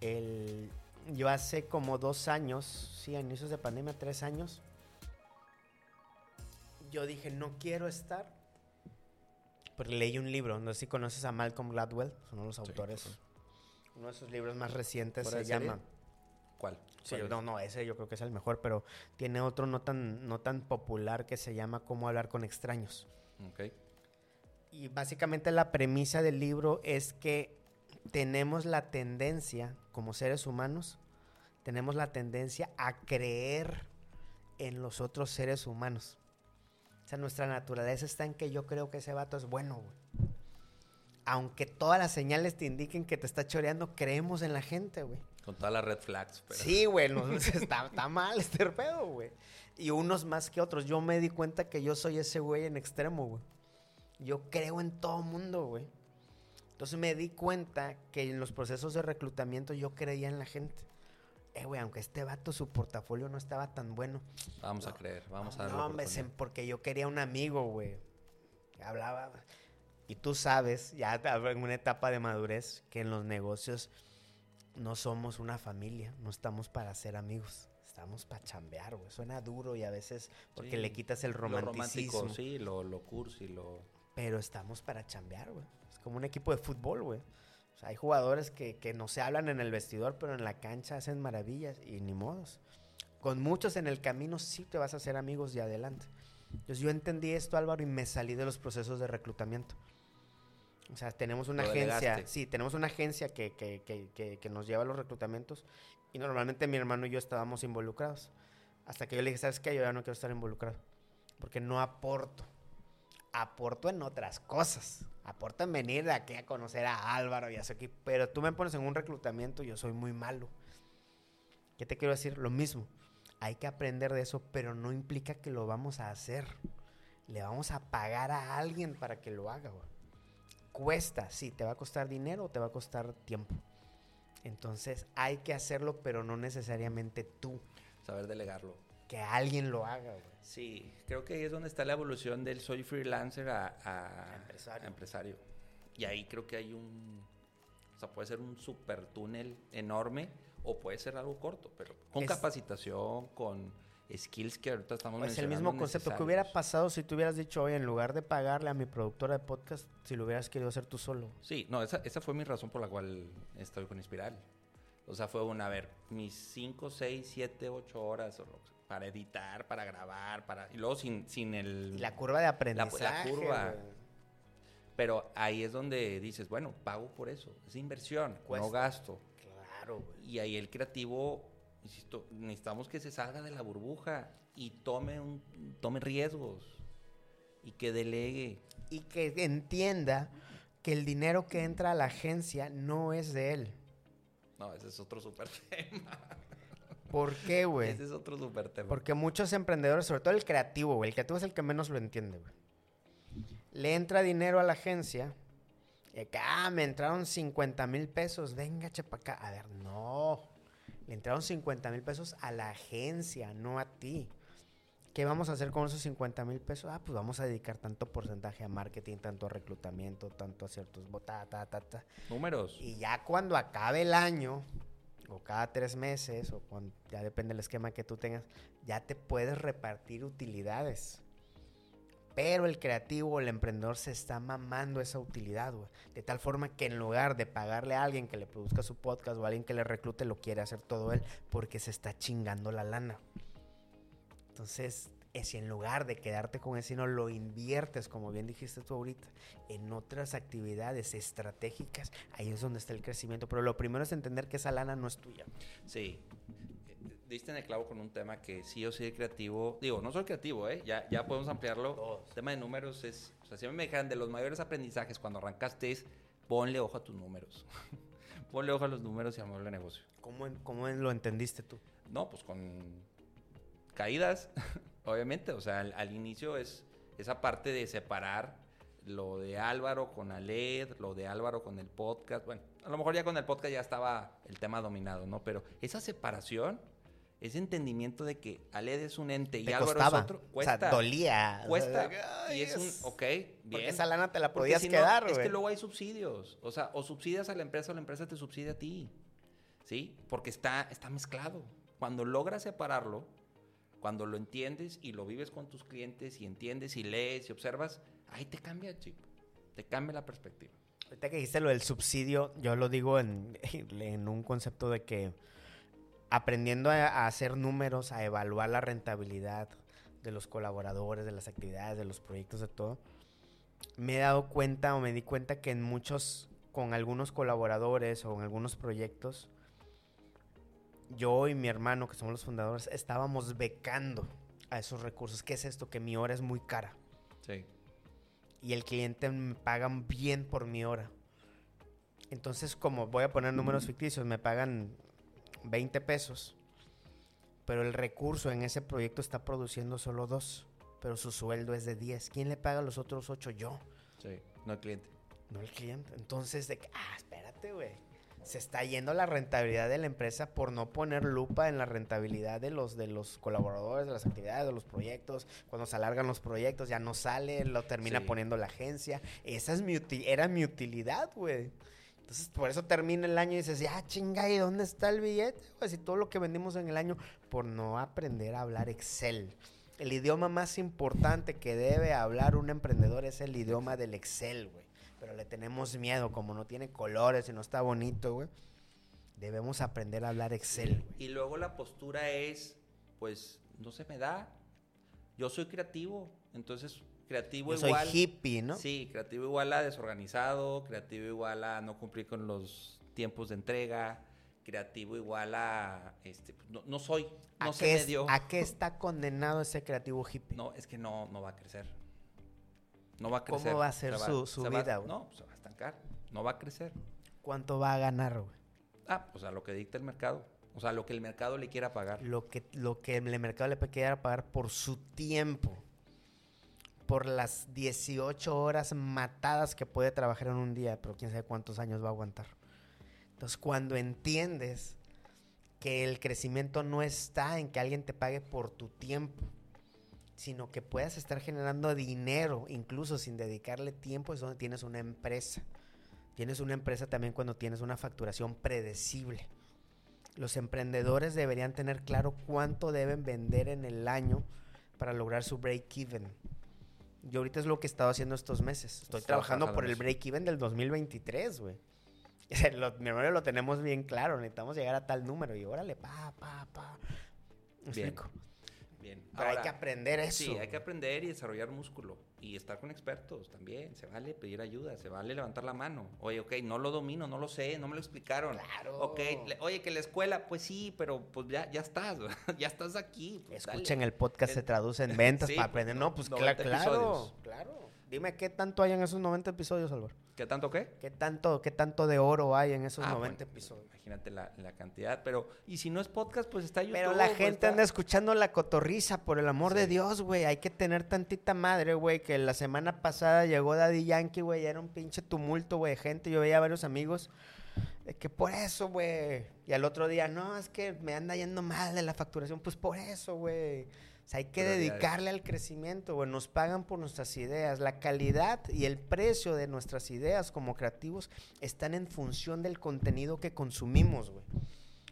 El, yo hace como dos años, sí, a inicios de pandemia, tres años, yo dije, no quiero estar. Porque leí un libro, no sé si conoces a Malcolm Gladwell, son uno de los autores. Uno de sus libros más recientes ¿Fuera se serie? ¿Cuál? Sí, ¿Cuál no, no, ese yo creo que es el mejor, pero tiene otro no tan, no tan popular que se llama Cómo hablar con extraños. Ok. Y básicamente la premisa del libro es que tenemos la tendencia, como seres humanos, tenemos la tendencia a creer en los otros seres humanos. O sea, nuestra naturaleza está en que yo creo que ese vato es bueno, güey. Aunque todas las señales te indiquen que te está choreando, creemos en la gente, güey. Con todas las red flags. pero- Sí, güey, no, está, está mal este pedo, güey. Y unos más que otros. Yo me di cuenta que yo soy ese güey en extremo, güey. Yo creo en todo mundo, güey. Entonces me di cuenta que en los procesos de reclutamiento yo creía en la gente. Eh, güey, aunque este vato su portafolio no estaba tan bueno. Vamos a creer, vamos a darle No, hombre, porque yo quería un amigo, güey. Hablaba. Y tú sabes, ya en una etapa de madurez, que en los negocios no somos una familia, no estamos para ser amigos. Estamos para chambear, güey. Suena duro y a veces porque Sí, le quitas el Lo romanticismo. romántico, sí, lo, lo cursi, lo... Pero estamos para chambear, güey. Es como un equipo de fútbol, güey. O sea, hay jugadores que, que no se hablan en el vestidor, pero en la cancha hacen maravillas y ni modos. Con muchos en el camino sí te vas a hacer amigos y adelante. Entonces yo entendí esto, Álvaro, y me salí de los procesos de reclutamiento. O sea, tenemos una Lo agencia, delegaste. sí, tenemos una agencia que, que, que, que, que nos lleva a los reclutamientos y normalmente mi hermano y yo estábamos involucrados. Hasta que yo le dije, ¿sabes qué? Yo ya no quiero estar involucrado. Porque no aporto aporto en otras cosas. Aporto en venir de aquí a conocer a Álvaro y a su equipo. Pero tú me pones en un reclutamiento, yo soy muy malo. ¿Qué te quiero decir? Lo mismo. Hay que aprender de eso, pero no implica que lo vamos a hacer. Le vamos a pagar a alguien para que lo haga, güey. Cuesta, sí, te va a costar dinero o te va a costar tiempo. Entonces hay que hacerlo, pero no necesariamente tú. Saber delegarlo. Que alguien lo haga, güey. Sí, creo que ahí es donde está la evolución del soy freelancer a, a- Empresario. a empresario. Y ahí creo que hay un... O sea, puede ser un super túnel enorme o puede ser algo corto, pero con Es- capacitación, con skills que ahorita estamos Es Pues el mismo concepto que hubiera pasado si tú hubieras dicho, oye, en lugar de pagarle a mi productora de podcast, si lo hubieras querido hacer tú solo. Sí, no, esa, esa fue mi razón por la cual estoy con Inspiral. O sea, fue una, a ver, mis 5, 6, 7, 8 horas para editar, para grabar, para... Y luego sin, sin el... Y la curva de aprendizaje. curva. güey. Pero ahí es donde dices, bueno, pago por eso. Es inversión, Cuesta. no gasto. Claro, güey. Y ahí el creativo, insisto, necesitamos que se salga de la burbuja y tome, un, tome riesgos y que delegue. Y que entienda que el dinero que entra a la agencia no es de él. No, ese es otro súper tema. ¿Por qué, güey? Ese es otro súper tema. Porque muchos emprendedores, sobre todo el creativo, güey, el creativo es el que menos lo entiende, güey. Le entra dinero a la agencia. Y ah, me entraron 50 mil pesos. Venga, chepa acá. A ver, no. Le entraron 50 mil pesos a la agencia, no a ti. ¿Qué vamos a hacer con esos 50 mil pesos? Ah, pues vamos a dedicar tanto porcentaje a marketing, tanto a reclutamiento, tanto a ciertos... Ta, ta, ta, ta. Números. Y ya cuando acabe el año, o cada tres meses, o cuando, ya depende del esquema que tú tengas, ya te puedes repartir utilidades. Pero el creativo el emprendedor se está mamando esa utilidad, güey. De tal forma que en lugar de pagarle a alguien que le produzca su podcast o a alguien que le reclute, lo quiere hacer todo él porque se está chingando la lana. Entonces, es si en lugar de quedarte con el sino lo inviertes, como bien dijiste tú ahorita, en otras actividades estratégicas, ahí es donde está el crecimiento. Pero lo primero es entender que esa lana no es tuya. Sí. Diste en el clavo con un tema que sí o sí de creativo. Digo, no soy creativo, ¿eh? Ya, ya podemos ampliarlo. Todos. El tema de números es. O sea, si a mí me dijeran de los mayores aprendizajes cuando arrancaste es ponle ojo a tus números. ponle ojo a los números y a mover el negocio. ¿Cómo, cómo lo entendiste tú? No, pues con caídas, obviamente. O sea, al, al inicio es esa parte de separar lo de Álvaro con Aled, lo de Álvaro con el podcast. Bueno, a lo mejor ya con el podcast ya estaba el tema dominado, ¿no? Pero esa separación, ese entendimiento de que Aled es un ente y Álvaro costaba. es otro, O cuesta. sea, dolía. Cuesta. O sea, de que, y es un, "Ay, ok, Porque bien. esa lana te la Porque podías si no, quedar, Es que luego hay subsidios. O sea, o subsidias a la empresa o la empresa te subsidia a ti. ¿Sí? Porque está, está mezclado. Cuando logras separarlo, cuando lo entiendes y lo vives con tus clientes y entiendes y lees y observas, ahí te cambia el chip. Te cambia la perspectiva. Ahorita que dijiste lo del subsidio, yo lo digo en, en un concepto de que aprendiendo a, a hacer números, a evaluar la rentabilidad de los colaboradores, de las actividades, de los proyectos, de todo, me he dado cuenta o me di cuenta que en muchos, con algunos colaboradores o en algunos proyectos, yo y mi hermano, que somos los fundadores, estábamos becando a esos recursos. ¿Qué es esto? Que mi hora es muy cara Sí. y el cliente me pagan bien por mi hora. Entonces, como voy a poner números ficticios, me pagan 20 pesos, pero el recurso en ese proyecto está produciendo solo dos, pero su sueldo es de 10. ¿Quién le paga los otros 8? Yo, Sí. No el cliente. no el cliente. Entonces, de que, ah, espérate, güey. Se está yendo la rentabilidad de la empresa por no poner lupa en la rentabilidad de los, de los colaboradores, de las actividades, de los proyectos. Cuando se alargan los proyectos ya no sale, lo termina Sí. poniendo la agencia. Esa es mi uti- era mi utilidad, güey. Entonces, por eso termina el año y dices, ya chinga, ¿y dónde está el billete? Pues y todo lo que vendimos en el año por no aprender a hablar Excel. El idioma más importante que debe hablar un emprendedor es el idioma del Excel, güey. Pero le tenemos miedo, como no tiene colores y no está bonito, güey. Debemos aprender a hablar Excel. Y luego la postura es, pues, no se me da. Yo soy creativo, entonces creativo Yo soy igual. hippie, ¿no? Sí, creativo igual a desorganizado, creativo igual a no cumplir con los tiempos de entrega, creativo igual a, este, pues, no, no soy, ¿A, no qué se me es- dio. ¿A qué está condenado ese creativo hippie? No, es que no, no va a crecer. No va a ¿Cómo crecer. va a ser Se su- su se va- vida, güey? No, pues, se va a estancar. No va a crecer. ¿Cuánto va a ganar, güey? Ah, pues a lo que dicta el mercado. O sea, lo que el mercado le quiera pagar. Lo que, lo que el mercado le quiera pagar por su tiempo. Por las 18 horas matadas que puede trabajar en un día, pero quién sabe cuántos años va a aguantar. Entonces, cuando entiendes que el crecimiento no está en que alguien te pague por tu tiempo, sino que puedas estar generando dinero, incluso sin dedicarle tiempo, es donde tienes una empresa. Tienes una empresa también cuando tienes una facturación predecible. Los emprendedores deberían tener claro cuánto deben vender en el año para lograr su break-even. Yo ahorita es lo que he estado haciendo estos meses. Estoy trabajando por el break-even del 2023, güey. Lo- Mi hermano lo tenemos bien claro. Necesitamos llegar a tal número. Y órale, pa, pa, pa. ¿Me Bien. explico? Bien. Pero hay Ahora, que aprender eso. Sí, hay que aprender y desarrollar músculo. Y estar con expertos también. Se vale pedir ayuda, se vale levantar la mano. Oye, ok, no lo domino, no lo sé, no me lo explicaron. Claro. Ok, le- oye, que la escuela, pues sí, pero pues ya, ya estás, ya estás aquí. pues, dale. Escuchen el podcast, Es- se traduce en ventas Sí, para pues, aprender. No, pues cla- 90 claro, episodios. claro. Dime qué tanto hay en esos 90 episodios, Álvaro. ¿Qué tanto qué? ¿Qué tanto, qué tanto de oro hay en esos Ah, 90 bueno, episodios? Imagínate la, la cantidad, pero y si no es podcast, pues está YouTube. Pero la pues, gente está- anda escuchando la cotorriza, por el amor de. Dios, güey. Hay que tener tantita madre, güey. Que la semana pasada llegó Daddy Yankee, güey. y Era un pinche tumulto, güey, gente. Yo veía a varios amigos. de que por eso, güey. Y al otro día, no, es que me anda yendo mal de la facturación. Pues por eso, güey. Sea, hay que dedicarle al crecimiento, güey. Nos pagan por nuestras ideas. La calidad y el precio de nuestras ideas como creativos están en función del contenido que consumimos, güey.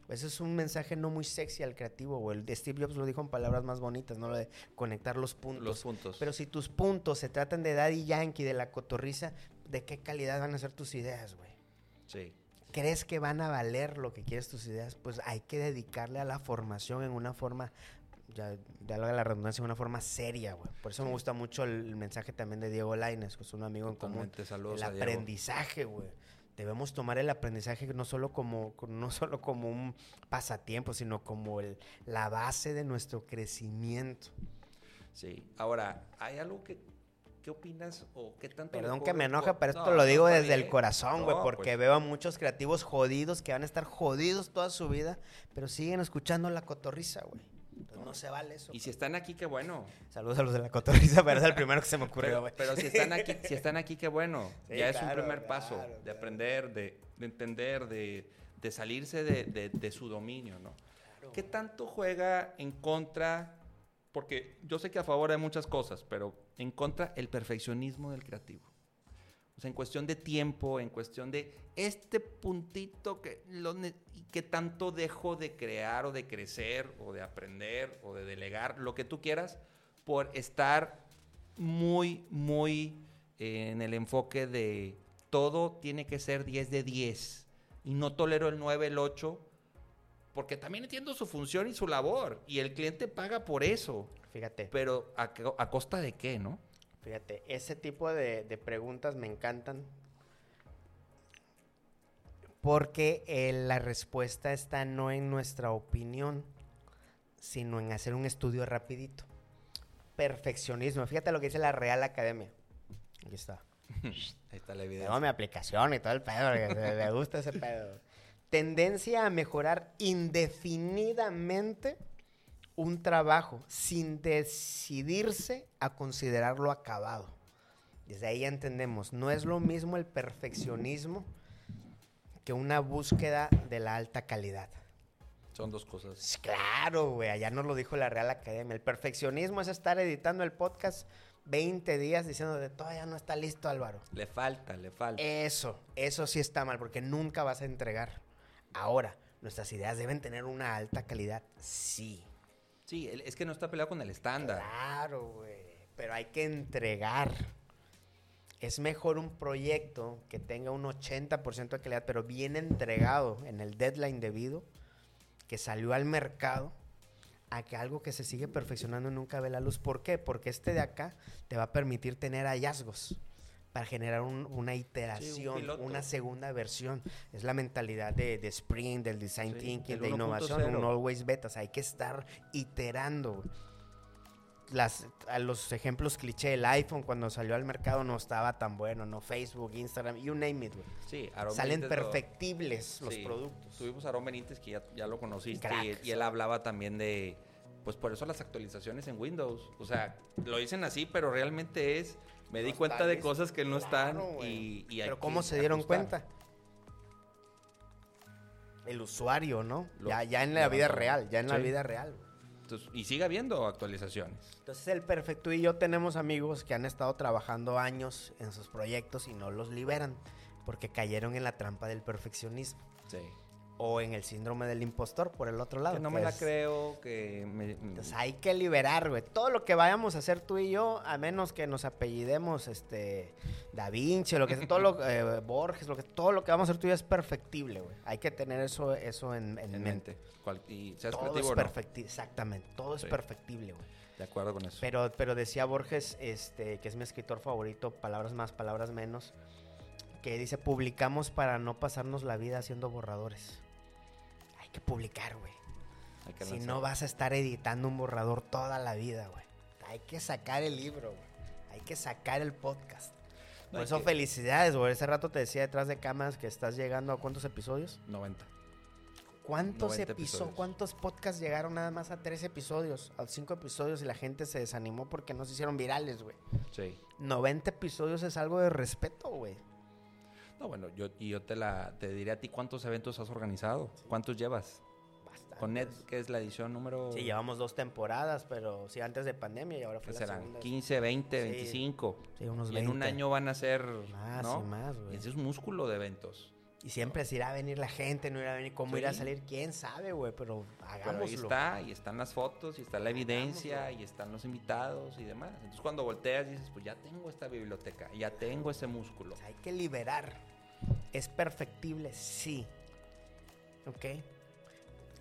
Ese es un mensaje no muy sexy al creativo, güey. Steve Jobs lo dijo en palabras más bonitas, ¿no? Lo de conectar los puntos. Los puntos. Pero si tus puntos se tratan de Daddy Yankee, de la cotorriza, ¿de qué calidad van a ser tus ideas, güey? Sí. ¿Crees que van a valer lo que quieres tus ideas? Pues hay que dedicarle a la formación en una forma, ya, ya lo de la redundancia, en una forma seria, güey. Por eso me gusta mucho el, el mensaje también de Diego Laines, que es un amigo en común. Saludos El a aprendizaje, güey. Debemos tomar el aprendizaje no solo como, no solo como un pasatiempo, sino como el, la base de nuestro crecimiento. Sí. Ahora, ¿hay algo que qué opinas o qué tanto Perdón que me enoja, pero No, esto lo digo desde el corazón, güey, No, porque pues, veo a muchos creativos jodidos que van a estar jodidos toda su vida, pero siguen escuchando la cotorriza, güey. Entonces, no se vale eso. Y si están aquí, qué bueno. Saludos a los de la cotorriza, pero es el primero que se me ocurrió, Pero, güey. pero si están aquí, si están aquí, qué bueno. Sí, ya es un claro, primer paso claro, de aprender, de, de entender, de, de salirse de, de- de su dominio, ¿no? ¿Qué tanto juega en contra? Porque yo sé que a favor hay muchas cosas, pero en contra el perfeccionismo del creativo. O sea, en cuestión de tiempo, en cuestión de este puntito que, lo qué tanto dejo de crear o de crecer o de aprender o de delegar, lo que tú quieras, por estar muy, muy eh, en el enfoque de todo tiene que ser 10 de 10 y no tolero el 9, el 8, porque también entiendo su función y su labor y el cliente paga por eso, Fíjate, pero ¿a, co- a costa de qué, no? Fíjate, ese tipo de, de preguntas me encantan porque eh, la respuesta está no en nuestra opinión, sino en hacer un estudio rapidito. Perfeccionismo. Fíjate lo que dice la Real Academia. Aquí está. Ahí está la evidencia. Tengo mi aplicación y todo el pedo, me gusta ese pedo. Tendencia a mejorar indefinidamente un trabajo sin decidirse a considerarlo acabado. Desde ahí ya entendemos, no es lo mismo el perfeccionismo que una búsqueda de la alta calidad. Son dos cosas. Claro, güey, allá nos lo dijo la Real Academia. El perfeccionismo es estar editando el podcast 20 días diciendo de todavía no está listo, Álvaro. Le falta, le falta. Eso, eso sí está mal, porque nunca vas a entregar. Ahora, nuestras ideas deben tener una alta calidad, sí. Sí, es que no está peleado con el estándar. Claro, güey. Pero hay que entregar. Es mejor un proyecto que tenga un 80% de calidad, pero bien entregado en el deadline debido, que salió al mercado, a que algo que se sigue perfeccionando nunca ve la luz. ¿Por qué? Porque este de acá te va a permitir tener hallazgos para generar un- una iteración, piloto. una segunda versión. Es la mentalidad de, de Spring, del Design Sí, Thinking, de innovación, un 1.0. always beta. O sea, hay que estar iterando. las, a los ejemplos cliché, el iPhone cuando salió al mercado no estaba tan bueno, no Facebook, Instagram, you name it, güey. Sí, Salen lo- perfectibles los Sí, productos. Tuvimos a Aarón Benítez, que ya, ya lo conociste, y, y él hablaba también de, pues por eso las actualizaciones en Windows. O sea, lo dicen así, pero realmente es, me di cuenta de cosas que no están Claro, y, y hay Pero que ¿cómo se dieron ajustar. cuenta? El usuario, ¿no? Lo- ya, ya en la vida real, ya en la vida real. Entonces, y sigue habiendo actualizaciones. Entonces el perfecto y yo tenemos amigos que han estado trabajando años en sus proyectos y no los liberan porque cayeron en la trampa del perfeccionismo Sí. O en el síndrome del impostor por el otro lado. Que no que me la es- creo, que me... Entonces hay que liberar, güey. Todo lo que vayamos a hacer tú y yo, a menos que nos apellidemos este Da Vinci, lo que sea, todo lo eh, Borges, lo que todo lo que vamos a hacer tú y yo es perfectible, güey. Hay que tener eso eso en, en en mente. y seas Todo es no. perfectible, exactamente, todo es perfectible, güey. De acuerdo con eso. Pero, pero decía Borges, este, que es mi escritor favorito, palabras más, palabras menos, que dice, publicamos para no pasarnos la vida haciendo borradores. Hay que publicar, güey. Que Si no vas a estar editando un borrador toda la vida, güey. Hay que sacar el libro, güey. Hay que sacar el podcast. No, Por eso que- felicidades, güey. Ese rato te decía detrás de cámaras que estás llegando a cuántos episodios. 90. ¿Cuántos 90 episodios? episodios. ¿Cuántos podcasts llegaron nada más a tres episodios? A cinco episodios y la gente se desanimó porque no se hicieron virales, güey. Sí. 90 episodios es algo de respeto, güey. No, bueno, yo, y yo te la te diré a ti cuántos eventos has organizado, cuántos llevas. Bastante. Con Net, que es la edición número... Sí, llevamos dos temporadas, pero sí, antes de pandemia y ahora fue ¿Qué la serán? segunda. 15, 20, Sí. 25. Sí, unos Y en un 20. año van a ser, Más ¿no? y más, güey. Ese es un músculo de eventos. Y siempre se irá a venir la gente, no irá a venir, cómo Sí. irá a salir, quién sabe, güey, pero hagámoslo. Pero ahí está, y están las fotos, y está la evidencia, y están los invitados y demás. Entonces cuando volteas dices, pues ya tengo esta biblioteca, ya tengo ese músculo. O sea, hay que liberar. ¿Es perfectible? Sí. ¿Ok?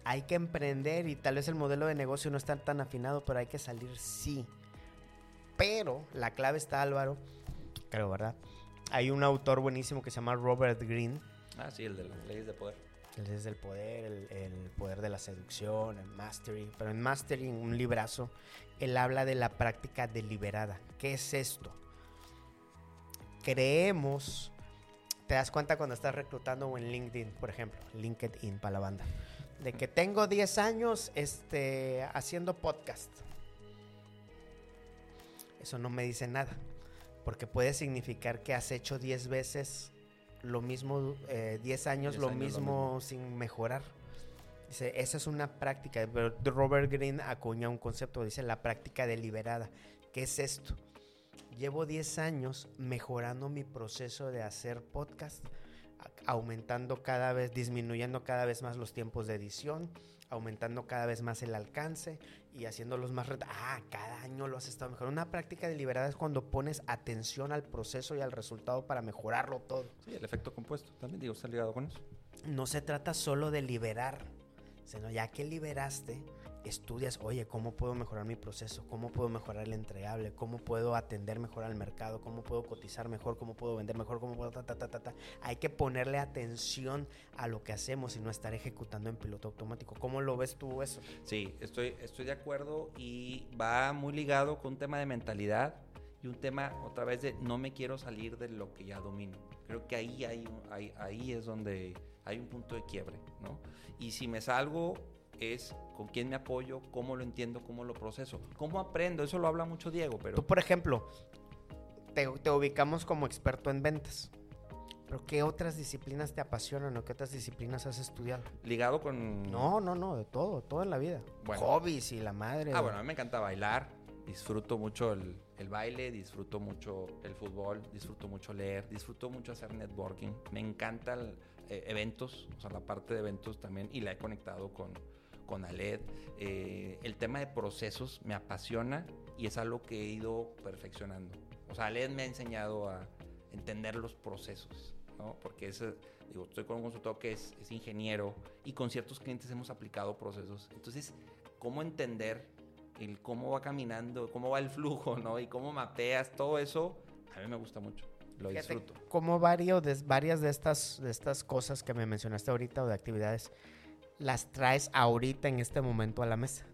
Hay que emprender y tal vez el modelo de negocio no está tan afinado, pero hay que salir sí. Pero la clave está, Álvaro, creo, ¿verdad? Hay un autor buenísimo que se llama Robert Greene, Ah, sí, el de las leyes de poder. Él es el poder, el, poder de la seducción, el mastery. Pero en mastery, un librazo, él habla de la práctica deliberada. ¿Qué es esto? Creemos, te das cuenta cuando estás reclutando en LinkedIn, por ejemplo, LinkedIn para la banda, de que tengo 10 años este, haciendo podcast. Eso no me dice nada, porque puede significar que has hecho 10 veces lo mismo, eh, 10 años, 10 lo, años lo mismo sin mejorar. Dice, esa es una práctica, pero Robert Greene acuña un concepto, dice la práctica deliberada. ¿Qué es esto? Llevo 10 años mejorando mi proceso de hacer podcast, aumentando cada vez, disminuyendo cada vez más los tiempos de edición, aumentando cada vez más el alcance y haciéndolos más... Ah, cada año lo has estado mejorando. Una práctica deliberada es cuando pones atención al proceso y al resultado para mejorarlo todo. Sí, el efecto compuesto. También digo, está ligado con eso. No se trata solo de liberar, sino ya que liberaste, estudias, oye, ¿cómo puedo mejorar mi proceso? ¿Cómo puedo mejorar el entregable? ¿Cómo puedo atender mejor al mercado? ¿Cómo puedo cotizar mejor? ¿Cómo puedo vender mejor? ¿Cómo puedo ta, ta, ta, ta, ta? Hay que ponerle atención a lo que hacemos y no estar ejecutando en piloto automático. ¿Cómo lo ves tú eso? Sí, estoy, estoy de acuerdo y va muy ligado con un tema de mentalidad y un tema otra vez de no me quiero salir de lo que ya domino. Creo que ahí, hay, ahí, ahí es donde hay un punto de quiebre, ¿no? Y si me salgo es con quién me apoyo, cómo lo entiendo, cómo lo proceso, cómo aprendo. Eso lo habla mucho Diego, pero Tú, por ejemplo, te, te ubicamos como experto en ventas. ¿Pero qué otras disciplinas te apasionan o qué otras disciplinas has estudiado? ligado con... No, no, no, de todo, todo en la vida. Bueno. Hobbies y la madre. Ah, bueno, a mí me encanta bailar, disfruto mucho el, el baile, disfruto mucho el fútbol, disfruto mucho leer, disfruto mucho hacer networking, me encantan eh, eventos, o sea, la parte de eventos también, y la he conectado con, con Aled. Eh, el tema de procesos me apasiona y es algo que he ido perfeccionando. O sea, Aled me ha enseñado a entender los procesos, ¿no? Porque es, digo, estoy con un consultor que es, es ingeniero y con ciertos clientes hemos aplicado procesos. Entonces, ¿cómo entender el cómo va caminando, cómo va el flujo, ¿no? Y cómo mapeas todo eso, a mí me gusta mucho. Lo Fíjate, disfruto. Como varios de, varias de estas, de estas cosas que me mencionaste ahorita o de actividades, las traes ahorita en este momento a la mesa.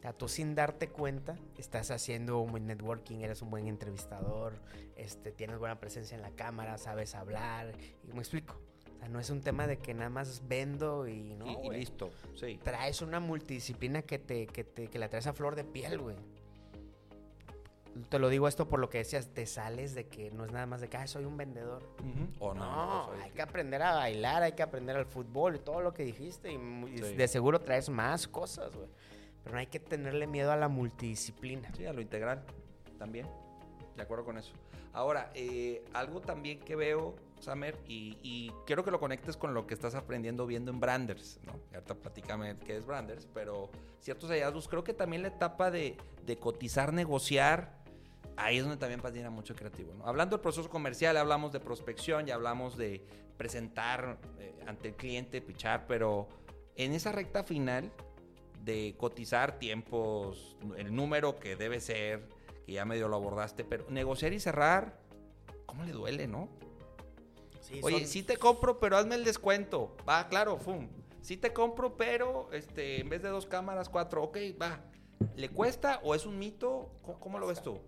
sea, tú sin darte cuenta, estás haciendo un buen networking, eres un buen entrevistador, este, tienes buena presencia en la cámara, sabes hablar. Y me explico. O sea, no es un tema de que nada más vendo y no. y, listo, sí. Traes una multidisciplina que te, que te, que la traes a flor de piel, güey. Te lo digo esto por lo que decías, te sales de que no es nada más de que "Ay, soy un vendedor. O no, No, pues, hay que aprender a bailar, hay que aprender al fútbol y todo lo que dijiste. Y mu- y Sí. de seguro traes más cosas, güey. Pero no hay que tenerle miedo a la multidisciplina. Sí, a lo integral también. De acuerdo con eso. Ahora, eh, algo también que veo, Samer, y, y quiero que lo conectes con lo que estás aprendiendo viendo en Branders, ¿no? Y Ahorita platícame qué es Branders, pero ciertos hallazgos, creo que también la etapa de, de cotizar, negociar, ahí es donde también patina mucho creativo, ¿no? Hablando del proceso comercial, hablamos de prospección, ya hablamos de presentar eh, ante el cliente, pichar, pero en esa recta final de cotizar tiempos, el número que debe ser, que ya medio lo abordaste, pero negociar y cerrar, ¿cómo le duele, no? Sí, Oye, son- sí te compro, pero hazme el descuento. Va, claro, fum. Sí te compro, pero este, en vez de dos cámaras, cuatro. Ok, va. ¿Le cuesta o es un mito? ¿Cómo, cómo lo ves tú?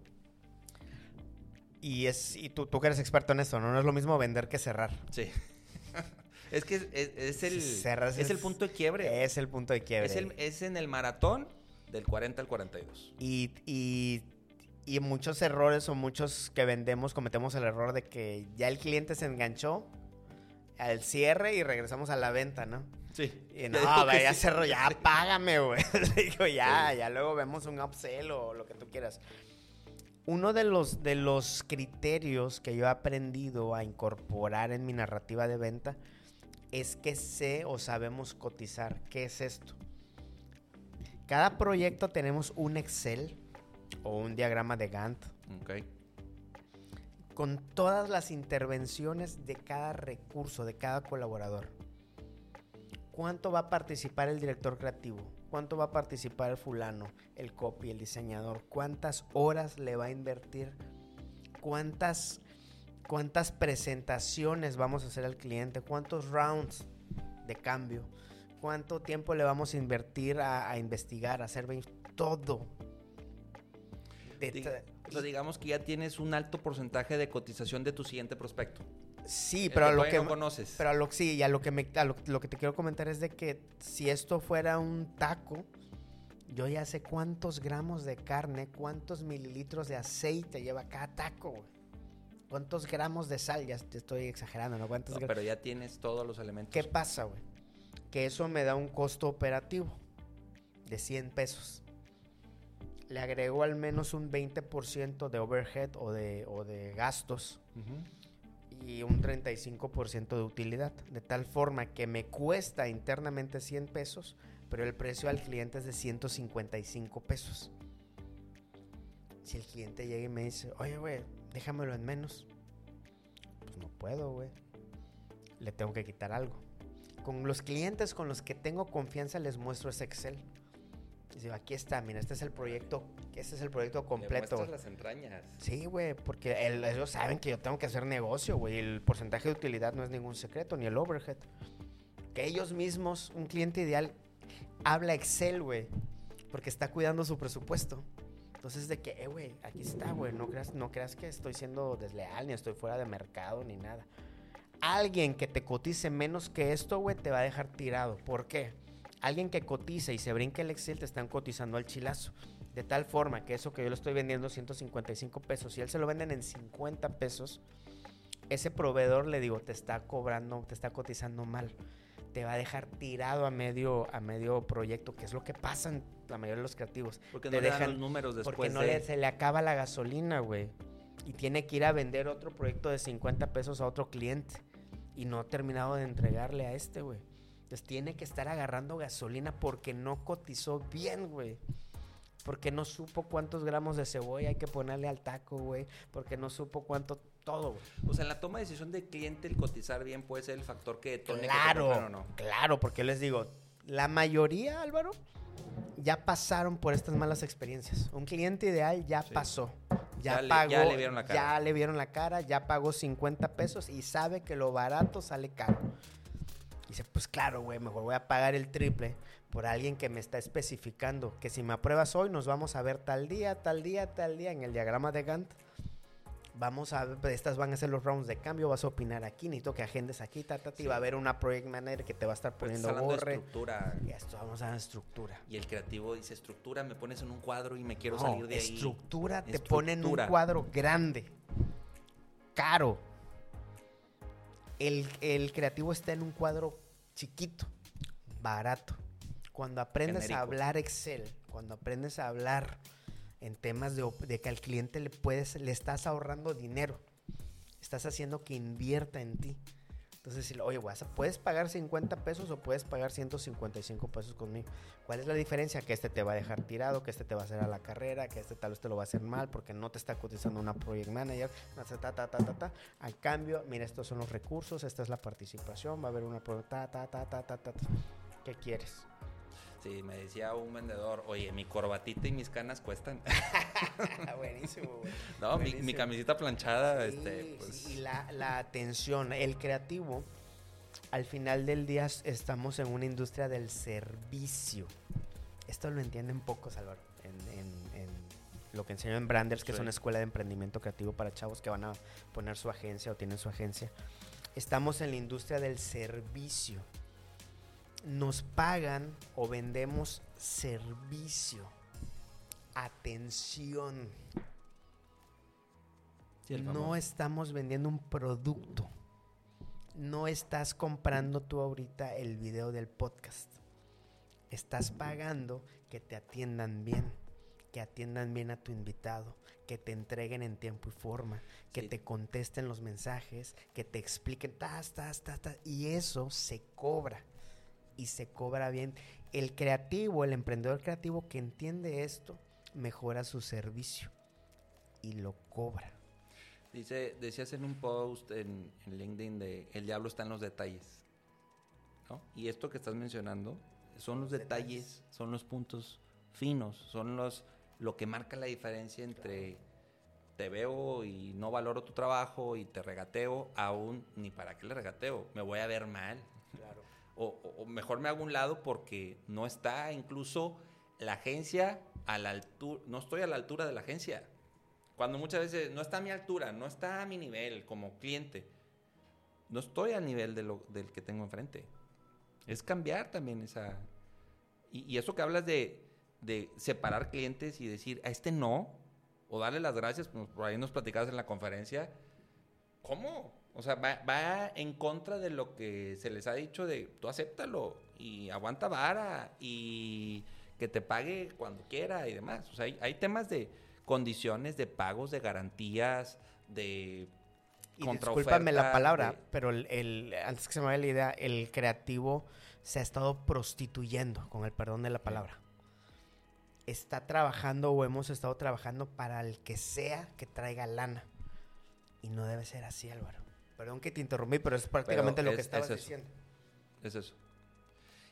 Y, es, y tú, tú que eres experto en eso, ¿no? No es lo mismo vender que cerrar. Sí. es que es, es- es el, es el punto de quiebre. Es el punto de quiebre. Es, el- es en el maratón del 40 al 42. Y, y, y muchos errores o muchos que vendemos cometemos el error de que ya el cliente se enganchó al cierre y regresamos a la venta, ¿no? Sí. Y no, güey, ya cerró, ya págame, güey. Digo, ya, ya luego vemos un upsell o lo que tú quieras. Uno de los, de los criterios que yo he aprendido a incorporar en mi narrativa de venta es que sé o sabemos cotizar. ¿Qué es esto? Cada proyecto tenemos un Excel o un diagrama de Gantt con todas las intervenciones de cada recurso, de cada colaborador. ¿Cuánto va a participar el director creativo? ¿Cuánto va a participar el fulano, el copy, el diseñador? ¿Cuántas horas le va a invertir? ¿Cuántas, cuántas presentaciones vamos a hacer al cliente? ¿Cuántos rounds de cambio? ¿Cuánto tiempo le vamos a invertir a, a investigar, a hacer todo? De o sea, digamos que ya tienes un alto porcentaje de cotización de tu siguiente prospecto. Sí, pero a lo que no conoces. pero a lo sí, y a lo que me a lo, lo que te quiero comentar es de que si esto fuera un taco, yo ya sé cuántos gramos de carne, cuántos mililitros de aceite lleva cada taco, güey. Cuántos gramos de sal, ya te estoy exagerando, ¿no? ¿Cuántos No, pero ya tienes todos los elementos. ¿Qué pasa, güey? Que eso me da un costo operativo de 100 pesos. Le agrego al menos un 20% de overhead o de, o de gastos. Y un 35% de utilidad. De tal forma que me cuesta internamente 100 pesos, pero el precio al cliente es de 155 pesos. Si el cliente llega y me dice, oye, güey, déjamelo en menos. Pues no puedo, güey. Le tengo que quitar algo. Con los clientes con los que tengo confianza les muestro ese Excel. Y digo, aquí está, mira, este es el proyecto, este es el proyecto Le completo. muestras las entrañas. Sí, güey, porque el- ellos saben que yo tengo que hacer negocio, güey. El porcentaje de utilidad no es ningún secreto, ni el overhead. Que ellos mismos, un cliente ideal, habla Excel, güey, porque está cuidando su presupuesto. Entonces, de que, eh, güey, aquí está, güey, no creas, no creas que estoy siendo desleal, ni estoy fuera de mercado, ni nada. Alguien que te cotice menos que esto, güey, te va a dejar tirado. ¿Por qué? Alguien que cotice y se brinque el Excel te están cotizando al chilazo. De tal forma que eso que yo le estoy vendiendo 155 pesos, y él se lo venden en 50 pesos, ese proveedor le digo, te está cobrando, te está cotizando mal. Te va a dejar tirado a medio, a medio proyecto, que es lo que pasa en la mayoría de los creativos. Porque Te no le dan dejan- los números después Porque no de... le, se le acaba la gasolina, güey. Y tiene que ir a vender otro proyecto de 50 pesos a otro cliente. Y no ha terminado de entregarle a este, güey. Entonces tiene que estar agarrando gasolina porque no cotizó bien, güey. Porque no supo cuántos gramos de cebolla hay que ponerle al taco, güey. Porque no supo cuánto todo, güey. O sea, en la toma de decisión del cliente, el cotizar bien puede ser el factor que detone que te Claro, o no. claro, porque les digo, la mayoría, Álvaro, ya pasaron por estas malas experiencias. Un cliente ideal ya Sí. pasó. Ya, Ya le- pagó, ya le vieron la cara. ya le vieron la cara, ya pagó 50 pesos y sabe que lo barato sale caro. Dice, pues claro, güey, mejor voy a pagar el triple por alguien que me está especificando que si me apruebas hoy nos vamos a ver tal día, tal día, tal día en el diagrama de Gantt. Vamos a ver, estas van a ser los rounds de cambio, vas a opinar aquí, necesito que agendes aquí, ta, ta, y va a haber una project manager que te va a estar Pues poniendo estás hablando de borre. estructura. Y esto vamos a dar estructura. Y el creativo dice, estructura, me pones en un cuadro y me quiero No, salir de ahí. estructura te pone en un Estructura. cuadro grande, caro. El, el creativo está en un cuadro chiquito, barato. Cuando aprendes Genérico. a hablar Excel, cuando aprendes a hablar en temas de, de que al cliente le puedes, le estás ahorrando dinero, estás haciendo que invierta en ti. Entonces, si, oye, güey, puedes pagar 50 pesos o puedes pagar 155 pesos conmigo. ¿Cuál es la diferencia? Que este te va a dejar tirado, que este te va a hacer a la carrera, que este tal vez te lo va a hacer mal porque no te está cotizando una project manager. Ta, ta, ta, ta, ta. A cambio, mira, estos son los recursos, esta es la participación, va a haber una ta, ta, ta, ta, ta, ta, ta. ¿Qué quieres? Sí, me decía un vendedor, oye, mi corbatita y mis canas cuestan. Buenísimo, güey. no, mi, mi camisita planchada, Sí, este, sí, pues... y la, la atención, el creativo, al final del día estamos en una industria del servicio. Esto lo entienden pocos, Álvaro, en, en- en lo que enseño en Branders, que es una escuela de emprendimiento creativo para chavos que van a poner su agencia o tienen su agencia. Estamos en la industria del servicio. Nos pagan o vendemos servicio, atención. Sí, no estamos vendiendo un producto. No estás comprando tú ahorita el video del podcast. Estás pagando que te atiendan bien, que atiendan bien a tu invitado, que te entreguen en tiempo y forma, que Sí. te contesten los mensajes, que te expliquen, tas, tas, tas, tas, y eso se cobra. Y se cobra bien. El creativo, el emprendedor creativo que entiende esto, mejora su servicio y lo cobra. Dice, decías en un post en, en LinkedIn de el diablo está en los detalles. ¿no? Y esto que estás mencionando son los detalles, son los puntos finos, son los lo que marca la diferencia entre te veo y no valoro tu trabajo y te regateo, aún ni para qué le regateo, me voy a ver mal. O, o- o mejor me hago un lado porque no está incluso la agencia a la altura, no estoy a la altura de la agencia. Cuando muchas veces no está a mi altura, no está a mi nivel como cliente, no estoy al nivel de lo, del que tengo enfrente. Es cambiar también esa... Y, eso que hablas de, de separar clientes y decir, a este no, o darle las gracias, por ahí nos platicabas en la conferencia, ¿cómo? O sea, va, va en contra de lo que se les ha dicho de tú acéptalo y aguanta vara y que te pague cuando quiera y demás. O sea, hay, hay temas de condiciones, de pagos, de garantías, de Y discúlpame la palabra, de- pero el, el- antes que se me vaya la idea, el creativo se ha estado prostituyendo, con el perdón de la palabra. Está trabajando o hemos estado trabajando para el que sea que traiga lana. Y no debe ser así, Álvaro. Perdón que te interrumpí, pero es prácticamente lo es- que es estabas diciendo. Es eso.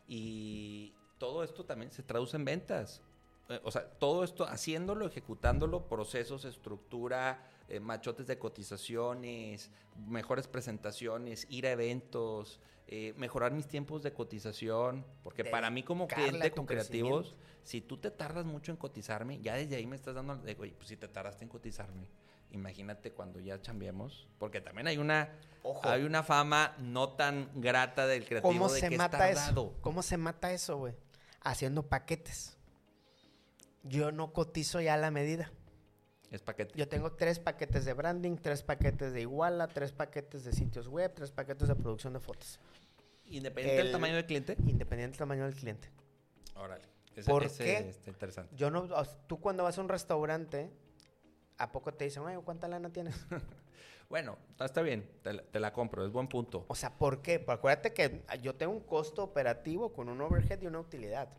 Y todo esto también se traduce en ventas. Eh, O sea, todo esto haciéndolo, ejecutándolo, procesos, estructura, eh, machotes de cotizaciones, mejores presentaciones, ir a eventos, eh, mejorar mis tiempos de cotización. Porque para mí como cliente con creativos, si tú te tardas mucho en cotizarme, ya desde ahí me estás dando, de, oye, pues si te tardaste en cotizarme, imagínate cuando ya chambiemos. Porque también hay una, Ojo. hay una fama no tan grata del creativo ¿Cómo de se que es mata eso? tardado. ¿Cómo se mata eso, güey? Haciendo paquetes. Yo no cotizo ya la medida. Es paquete. Yo tengo tres paquetes de branding, tres paquetes de Iguala, tres paquetes de sitios web, tres paquetes de producción de fotos. Independiente del el- tamaño del cliente. Independiente del tamaño del cliente. Órale. Ese, ¿Por ese qué? está interesante. Yo no, tú cuando vas a un restaurante, ¿a poco te dicen, oye, ¿cuánta lana tienes? Bueno, está- está bien. Te, la- te la compro. Es buen punto. O sea, ¿por qué? Porque acuérdate que yo tengo un costo operativo con un overhead y una utilidad.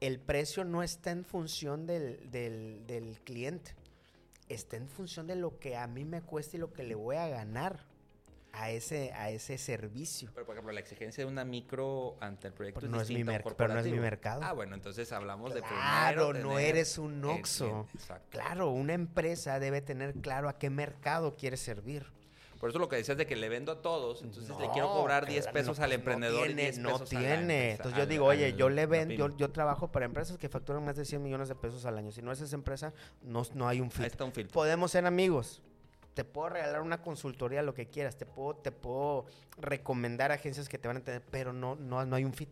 El precio no está en función del, del- del cliente. Está en función de lo que a mí me cuesta y lo que le voy a ganar a ese, a ese servicio. Pero, por ejemplo, la exigencia de una micro ante el proyecto Pero es no es mi pero no es mi mercado. Ah, bueno, entonces hablamos de Claro, no eres un Oxxo. Claro, una empresa debe tener claro a qué mercado quiere servir. Por eso lo que decías de que le vendo a todos, entonces le quiero cobrar 10 claro, pesos no, al pues, emprendedor no y 10 tiene, pesos no a la tiene. empresa, Entonces yo al- digo, oye, al- yo le la ven, yo, yo trabajo para empresas que facturan más de 100 millones de pesos al año. Si no es esa empresa, no, no hay un Ahí fit. está un filtro. Podemos ser amigos. Te puedo regalar una consultoría, lo que quieras. Te puedo, te puedo recomendar agencias que te van a entender, pero no, no, no hay un fit.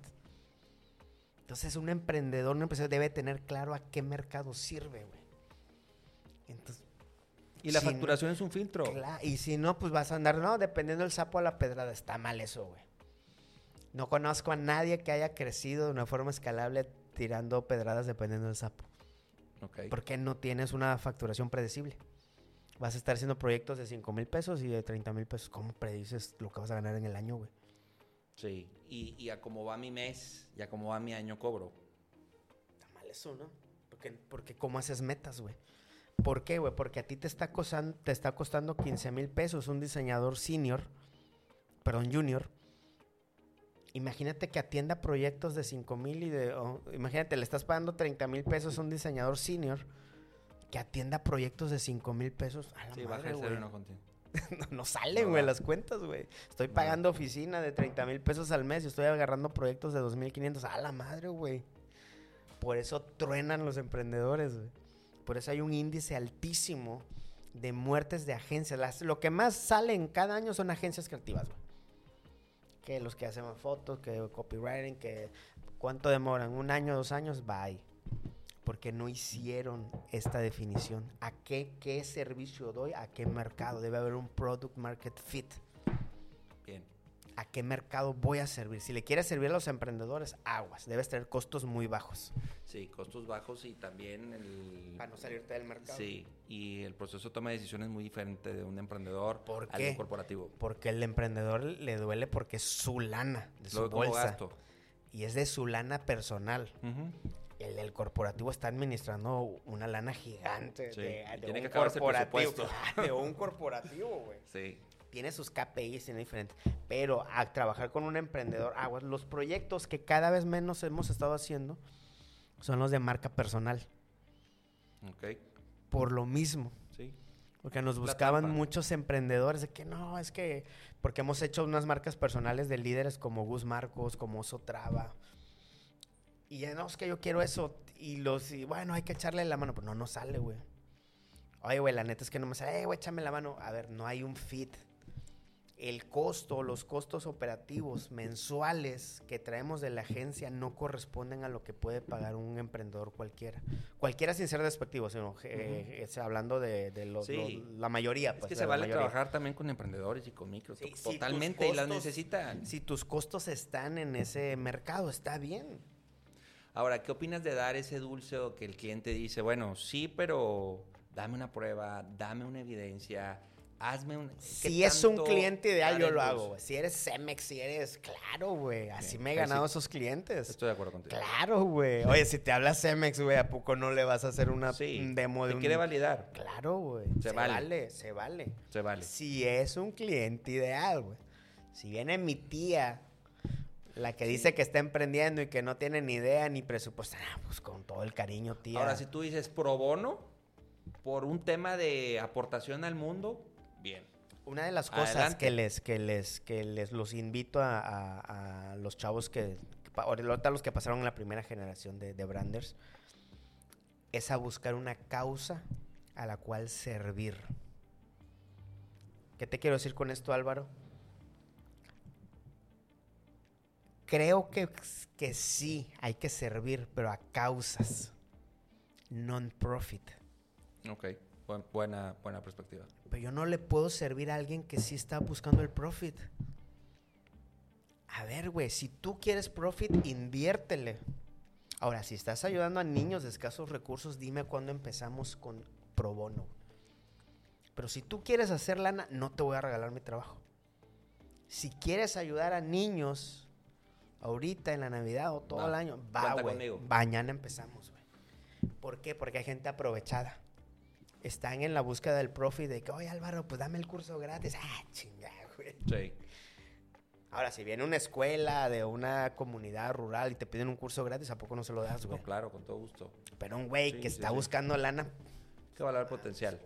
Entonces, un emprendedor, un empresario debe tener claro a qué mercado sirve, güey. Entonces, Y la si facturación es un filtro. Cla- y si no, pues vas a andar, no, dependiendo del sapo a la pedrada. Está mal eso, güey. No conozco a nadie que haya crecido de una forma escalable tirando pedradas dependiendo del sapo. Ok. Porque no tienes una facturación predecible. Vas a estar haciendo proyectos de 5 mil pesos y de 30 mil pesos. ¿Cómo predices lo que vas a ganar en el año, güey? Sí. Y, y a cómo va mi mes y a cómo va mi año cobro. Está mal eso, ¿no? Porque, porque ¿cómo haces metas, güey? ¿Por qué, güey? Porque a ti te está, costan- te está costando 15 mil pesos un diseñador senior, perdón, junior. Imagínate que atienda proyectos de 5 mil y de... imagínate, le estás pagando 30 mil pesos a un diseñador senior que atienda proyectos de 5 mil pesos. A la Sí, baja madre, el cero güey. y no contigo. no, no salen, güey, las cuentas, güey. Estoy No pagando oficina de 30 mil pesos al mes y estoy agarrando proyectos de 2.500. A la madre, güey. Por eso truenan los emprendedores, güey. Por eso hay un índice altísimo de muertes de agencias. Las- lo que más sale en cada año son agencias creativas, güey. Que los que hacen fotos, que copywriting, que cuánto demoran, un año, dos años, bye. Porque no hicieron esta definición. ¿A qué, qué servicio doy? ¿A qué mercado? Debe haber un product market fit. Bien. ¿A qué mercado voy a servir? Si le quieres servir a los emprendedores, aguas. Debes tener costos muy bajos. Sí, costos bajos y también el... Para no salirte del mercado. Sí, y el proceso de toma de decisiones es muy diferente de un emprendedor ¿Por al qué? un corporativo. Porque el emprendedor le duele porque es su lana, de su Luego como bolsa. gasto. Y es de su lana personal. Ujú. El, el corporativo está administrando una lana gigante Sí, de, y de tiene un que corporativo. De un corporativo, güey. Sí. Tiene sus KPIs, tiene diferentes. Pero a trabajar con un emprendedor, aguas, los proyectos que cada vez menos hemos estado haciendo son los de marca personal. Ok. Por lo mismo. Sí. Porque nos buscaban muchos emprendedores de que no, es que. Porque hemos hecho unas marcas personales de líderes como Gus Marcos, como Oso Traba. Y ya no, es que yo quiero eso. Y los, y bueno, hay que echarle la mano. Pero no, no sale, güey. Oye, güey, la neta es que no me sale. Eh, güey, échame la mano. A ver, no hay un fit. El costo, los costos operativos mensuales que traemos de la agencia no corresponden a lo que puede pagar un emprendedor cualquiera. Cualquiera sin ser despectivo, sino eh, es hablando de, de los- Sí. los- la mayoría. Es pues, que de se vale mayoría. trabajar también con emprendedores y con micros. Sí, si totalmente, y las necesitan. Si tus costos están en ese mercado, está bien. Ahora, ¿qué opinas de dar ese dulce o que el cliente dice, bueno, sí, pero dame una prueba, dame una evidencia, hazme un... ¿qué Si es un cliente ideal, yo lo hago. Si eres Cemex, si eres... Claro, güey. Así me he ganado sí. esos clientes. Estoy de acuerdo contigo. Claro, güey. Oye, si te habla Cemex, güey, ¿a poco no le vas a hacer una Sí, un demo de te un... quiere validar, Claro, güey. Se Se, vale. vale. se vale. se vale. Si es un cliente ideal, güey. Si viene mi tía, la que dice que está emprendiendo y que no tiene ni idea ni presupuesto, ah, pues con todo el cariño, tía. Ahora, si tú dices pro bono, por un tema de aportación al mundo, bien. Una de las cosas Adelante. que les, que les, que les los invito a, a- a los chavos que, ahorita los que pasaron en la primera generación de, de branders, es a buscar una causa a la cual servir. ¿Qué te quiero decir con esto, Álvaro? Creo que, que sí hay que servir, pero a causas non-profit. Ok, buen- buena, buena perspectiva. Pero yo no le puedo servir a alguien que sí está buscando el profit. A ver, güey, si tú quieres profit, inviértele. Ahora, si estás ayudando a niños de escasos recursos, dime cuándo empezamos con pro bono. Pero si tú quieres hacer lana, no te voy a regalar mi trabajo. Si quieres ayudar a niños ahorita en la Navidad o todo el año, va, güey. Mañana empezamos, güey. ¿Por qué? Porque hay gente aprovechada. Están en la búsqueda del profit de que, oye Álvaro, pues dame el curso gratis. Ah, chinga, güey. Sí. Ahora, si viene una escuela de una comunidad rural y te piden un curso gratis, ¿a poco no se lo das, güey? No, claro, con todo gusto. Pero un güey Sí, que sí, está sí. buscando lana, que valorar potencial.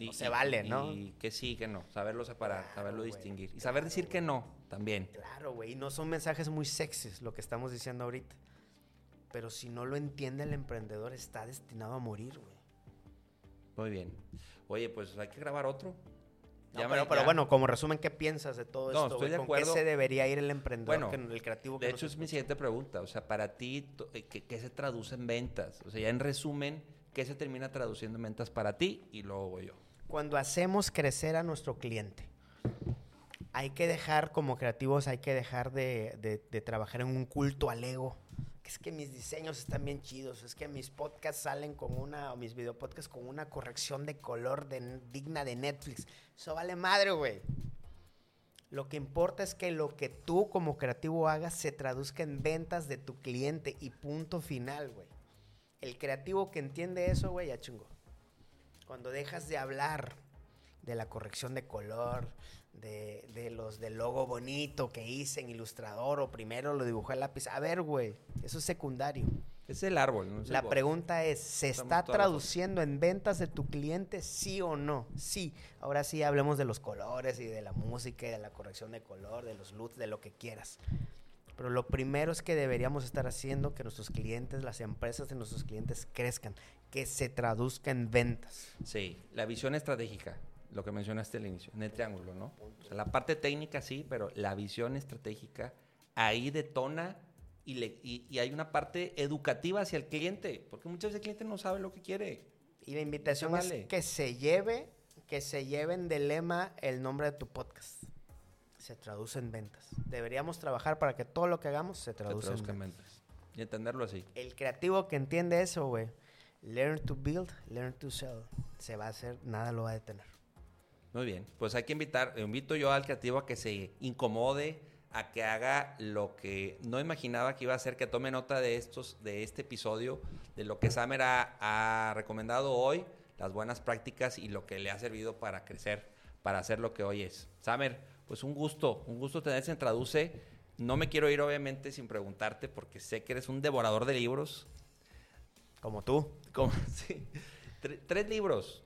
Sea, no se vale, ¿no? Y que sí, que no. Saberlo separar, Claro, saberlo güey, distinguir. Y saber decir que no también. Claro, güey. Y no son mensajes muy sexys lo que estamos diciendo ahorita. Pero si no lo entiende el emprendedor, está destinado a morir, güey. Muy bien. Oye, pues hay que grabar otro. No, pero, pero bueno, como resumen, ¿qué piensas de todo No, esto? estoy de ¿Con acuerdo. qué se debería ir el emprendedor, Bueno, que- el creativo? que De hecho, es mi escucha? siguiente pregunta. O sea, para ti, eh, ¿qué, qué se traduce en ventas? O sea, ya en resumen, ¿qué se termina traduciendo en ventas para ti? Y luego voy yo. Cuando hacemos crecer a nuestro cliente, hay que dejar, como creativos, hay que dejar de, de- trabajar en un culto al ego. Es que mis diseños están bien chidos, es que mis podcasts salen con una, o mis videopodcasts con una corrección de color digna de Netflix. Eso vale madre, güey. Lo que importa es que lo que tú como creativo hagas se traduzca en ventas de tu cliente y punto final, güey. El creativo que entiende eso, güey, ya chingó. Cuando dejas de hablar de la corrección de color, de, de los del logo bonito que hice en Ilustrador o primero lo dibujé en lápiz. A ver, güey, eso es secundario. Es el árbol, ¿no? Es La pregunta es, ¿se Estamos está traduciendo en ventas de tu cliente, sí o no? Sí. Ahora sí hablemos de los colores y de la música y de la corrección de color, de los LUTs, de lo que quieras. Pero lo primero es que deberíamos estar haciendo que nuestros clientes, las empresas de nuestros clientes crezcan, que se traduzca en ventas. Sí, la visión estratégica, lo que mencionaste al inicio, en el triángulo, ¿no? O sea, la parte técnica sí, pero la visión estratégica ahí detona y, le, y, y hay una parte educativa hacia el cliente, porque muchas veces el cliente no sabe lo que quiere. Y la invitación es que se lleve, que se lleven de lema el nombre de tu podcast. Se traduce en ventas. Deberíamos trabajar para que todo lo que hagamos se traduzca en ventas. ventas. Y entenderlo así. El creativo que entiende eso, güey, learn to build, learn to sell, se va a hacer, nada lo va a detener. Muy bien, pues hay que invitar, invito yo al creativo a que se incomode, a que haga lo que no imaginaba que iba a hacer, que tome nota de estos, de este episodio, de lo que Samer ha, ha recomendado hoy, las buenas prácticas y lo que le ha servido para crecer, para hacer lo que hoy es. Samer, pues un gusto, un gusto tenerse en Traduce. No me quiero ir obviamente sin preguntarte porque sé que eres un devorador de libros. Como tú. Como- sí. Tre- tres libros.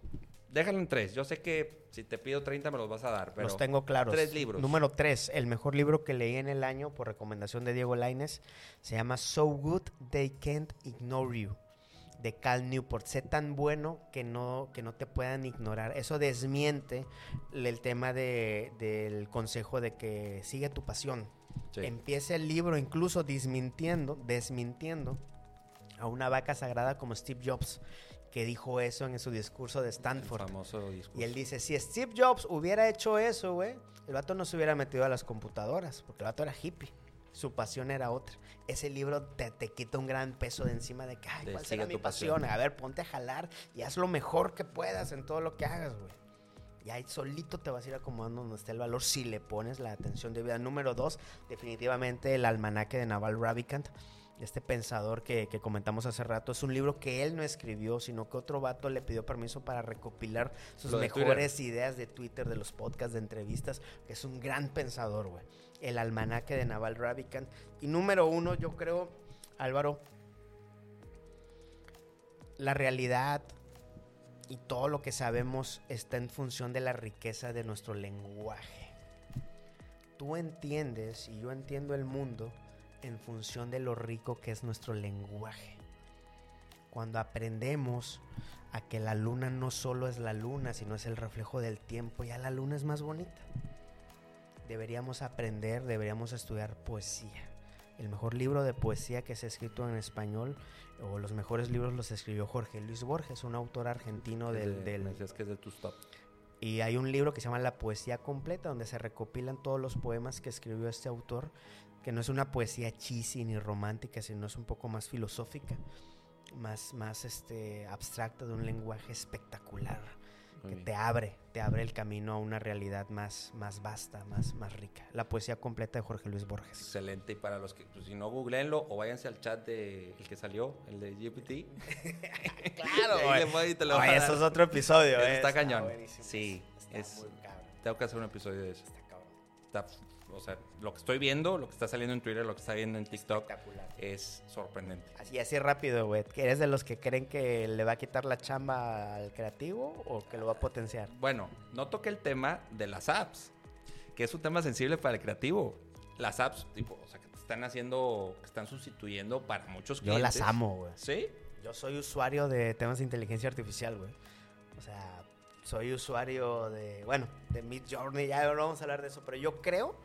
Déjalo en tres. Yo sé que si te pido 30 me los vas a dar, pero Los tengo claros. Tres libros. Número tres, el mejor libro que leí en el año por recomendación de Diego Laines se llama So Good They Can't Ignore You de Cal Newport. Sé tan bueno que no, que no te puedan ignorar. Eso desmiente el tema de- del consejo de que sigue tu pasión. Sí. Empieza el libro incluso desmintiendo, desmintiendo a una vaca sagrada como Steve Jobs, que dijo eso en su discurso de El Stanford. famoso discurso. Y él dice, si Steve Jobs hubiera hecho eso, güey, el vato no se hubiera metido a las computadoras, porque el vato era hippie. Su pasión era otra. Ese libro te, te quita un gran peso de encima de que, ay, ¿cuál será mi pasión. pasión? A ver, ponte a jalar y haz lo mejor que puedas en todo lo que hagas, güey. Y ahí solito te vas a ir acomodando donde está el valor si le pones la atención debida. Número dos, definitivamente el almanaque de Naval Ravikant. Este pensador que, que comentamos hace rato es un libro que él no escribió, sino que otro vato le pidió permiso para recopilar sus mejores ideas de Twitter, de los podcasts, de entrevistas, que es un gran pensador, güey. El almanaque de Naval Ravikant. Y número uno, yo creo, Álvaro, la realidad y todo lo que sabemos está en función de la riqueza de nuestro lenguaje. Tú entiendes y yo entiendo el mundo en función de lo rico que es nuestro lenguaje. Cuando aprendemos a que la luna no solo es la luna, sino es el reflejo del tiempo, ya la luna es más bonita. Deberíamos aprender, deberíamos estudiar poesía. El mejor libro de poesía que se ha escrito en español, o los mejores libros los escribió Jorge Luis Borges, un autor argentino del, me que es de tus top. y hay un libro que se llama La Poesía Completa, donde se recopilan todos los poemas que escribió este autor, que no es una poesía cheesy ni romántica, sino es un poco más filosófica, más, más este, abstracta, de un lenguaje espectacular, que te abre, te abre el camino a una realidad más, más vasta, más, más rica. La Poesía Completa de Jorge Luis Borges. Excelente. Y para los que, pues, si no, googleenlo o váyanse al chat de el que salió, el de GPT. Claro, Y ahí le y te lo Oye, eso es otro episodio. Eh, está cañón. Sí, Está es- muy cabrón, Tengo que hacer un episodio de eso. está cabrón. Está o sea, lo que estoy viendo, lo que está saliendo en Twitter, lo que está viendo en TikTok, es sorprendente. Así, así rápido, güey. ¿Que ¿Eres de los que creen que le va a quitar la chamba al creativo o que lo va a potenciar? Bueno, no toqué el tema de las apps, que es un tema sensible para el creativo. Las apps, tipo, o sea, que te están haciendo, que están sustituyendo para muchos Yo clientes. las amo, güey. ¿Sí? Yo soy usuario de temas de inteligencia artificial, güey. O sea, soy usuario de, bueno, de Mid Journey, ya no vamos a hablar de eso, pero yo creo...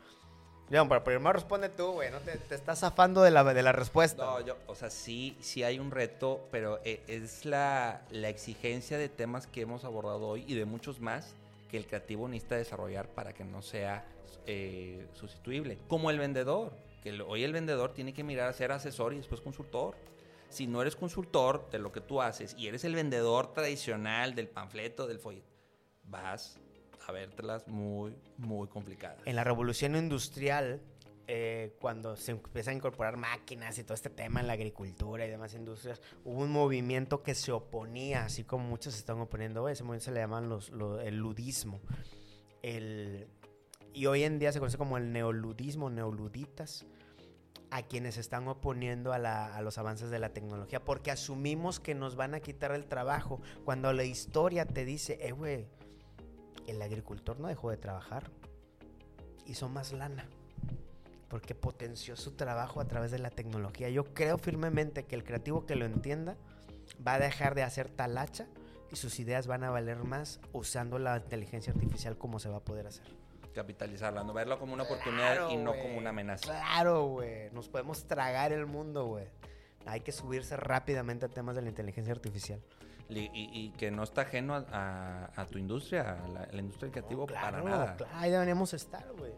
León, pero primero responde tú, güey, no te, estás zafando de la, de la respuesta. No, yo, o sea, sí, sí hay un reto, pero eh, es la, la exigencia de temas que hemos abordado hoy y de muchos más que el creativo necesita desarrollar para que no sea eh, sustituible. Como el vendedor, que hoy el vendedor tiene que mirar a ser asesor y después consultor. Si no eres consultor de lo que tú haces y eres el vendedor tradicional del panfleto, del folleto, vas a muy, muy complicadas. En la revolución industrial, eh, cuando se empiezan a incorporar máquinas y todo este tema en la agricultura y demás industrias, hubo un movimiento que se oponía, así como muchos se están oponiendo hoy. Ese movimiento se le llaman los, lo- el ludismo. El, y hoy en día se conoce como el neoludismo, neoluditas, a quienes se están oponiendo a, la- a los avances de la tecnología, porque asumimos que nos van a quitar el trabajo, cuando la historia te dice, eh, güey, el agricultor no dejó de trabajar, hizo más lana, porque potenció su trabajo a través de la tecnología. Yo creo firmemente que el creativo que lo entienda va a dejar de hacer talacha y sus ideas van a valer más usando la inteligencia artificial como se va a poder hacer. Capitalizarla, no verlo como una oportunidad y no como una amenaza. Claro, güey. Nos podemos tragar el mundo, güey. Hay que subirse rápidamente a temas de la inteligencia artificial. Y, que no está ajeno a, a- a tu industria, a la, industria del creativo, para nada. claro, ahí deberíamos estar, güey.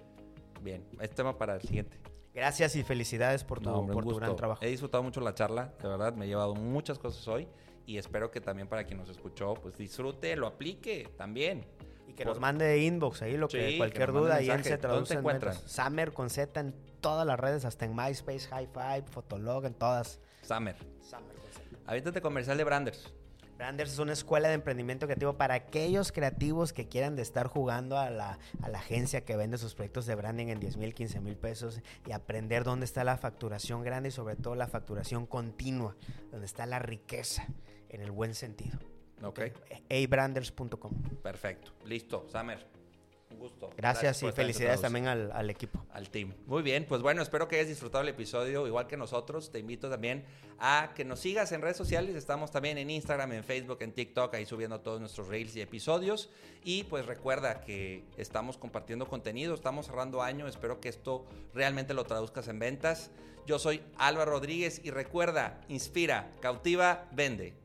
Bien, es tema para el siguiente. Gracias y felicidades por tu, No, hombre, por tu gran trabajo. He disfrutado mucho la charla, de verdad, me he llevado muchas cosas hoy y espero que también para quien nos escuchó, pues disfrute, lo aplique también. Y que Por- nos mande inbox ahí lo que cualquier duda y él se ¿Dónde traduce te en. Summer con Z en todas las redes, hasta en MySpace, High Five, Fotolog, en todas. Summer, Summer con Z. aviéntate comercial de Branders. Branders es una escuela de emprendimiento creativo para aquellos creativos que quieran de estar jugando a la, a la agencia que vende sus proyectos de branding en 10 mil, 15 mil pesos y aprender dónde está la facturación grande y sobre todo la facturación continua, donde está la riqueza en el buen sentido. Ok, abranders.com. perfecto, listo, Summer. Un gusto. Gracias, y felicidades también al, al equipo. al team. Muy bien, pues bueno, espero que hayas disfrutado el episodio igual que nosotros. Te invito también a que nos sigas en redes sociales. Estamos también en Instagram, en Facebook, en TikTok, ahí subiendo todos nuestros reels y episodios. Y pues recuerda que estamos compartiendo contenido, estamos cerrando año. Espero que esto realmente lo traduzcas en ventas. Yo soy Álvaro Rodríguez y recuerda, inspira, cautiva, vende.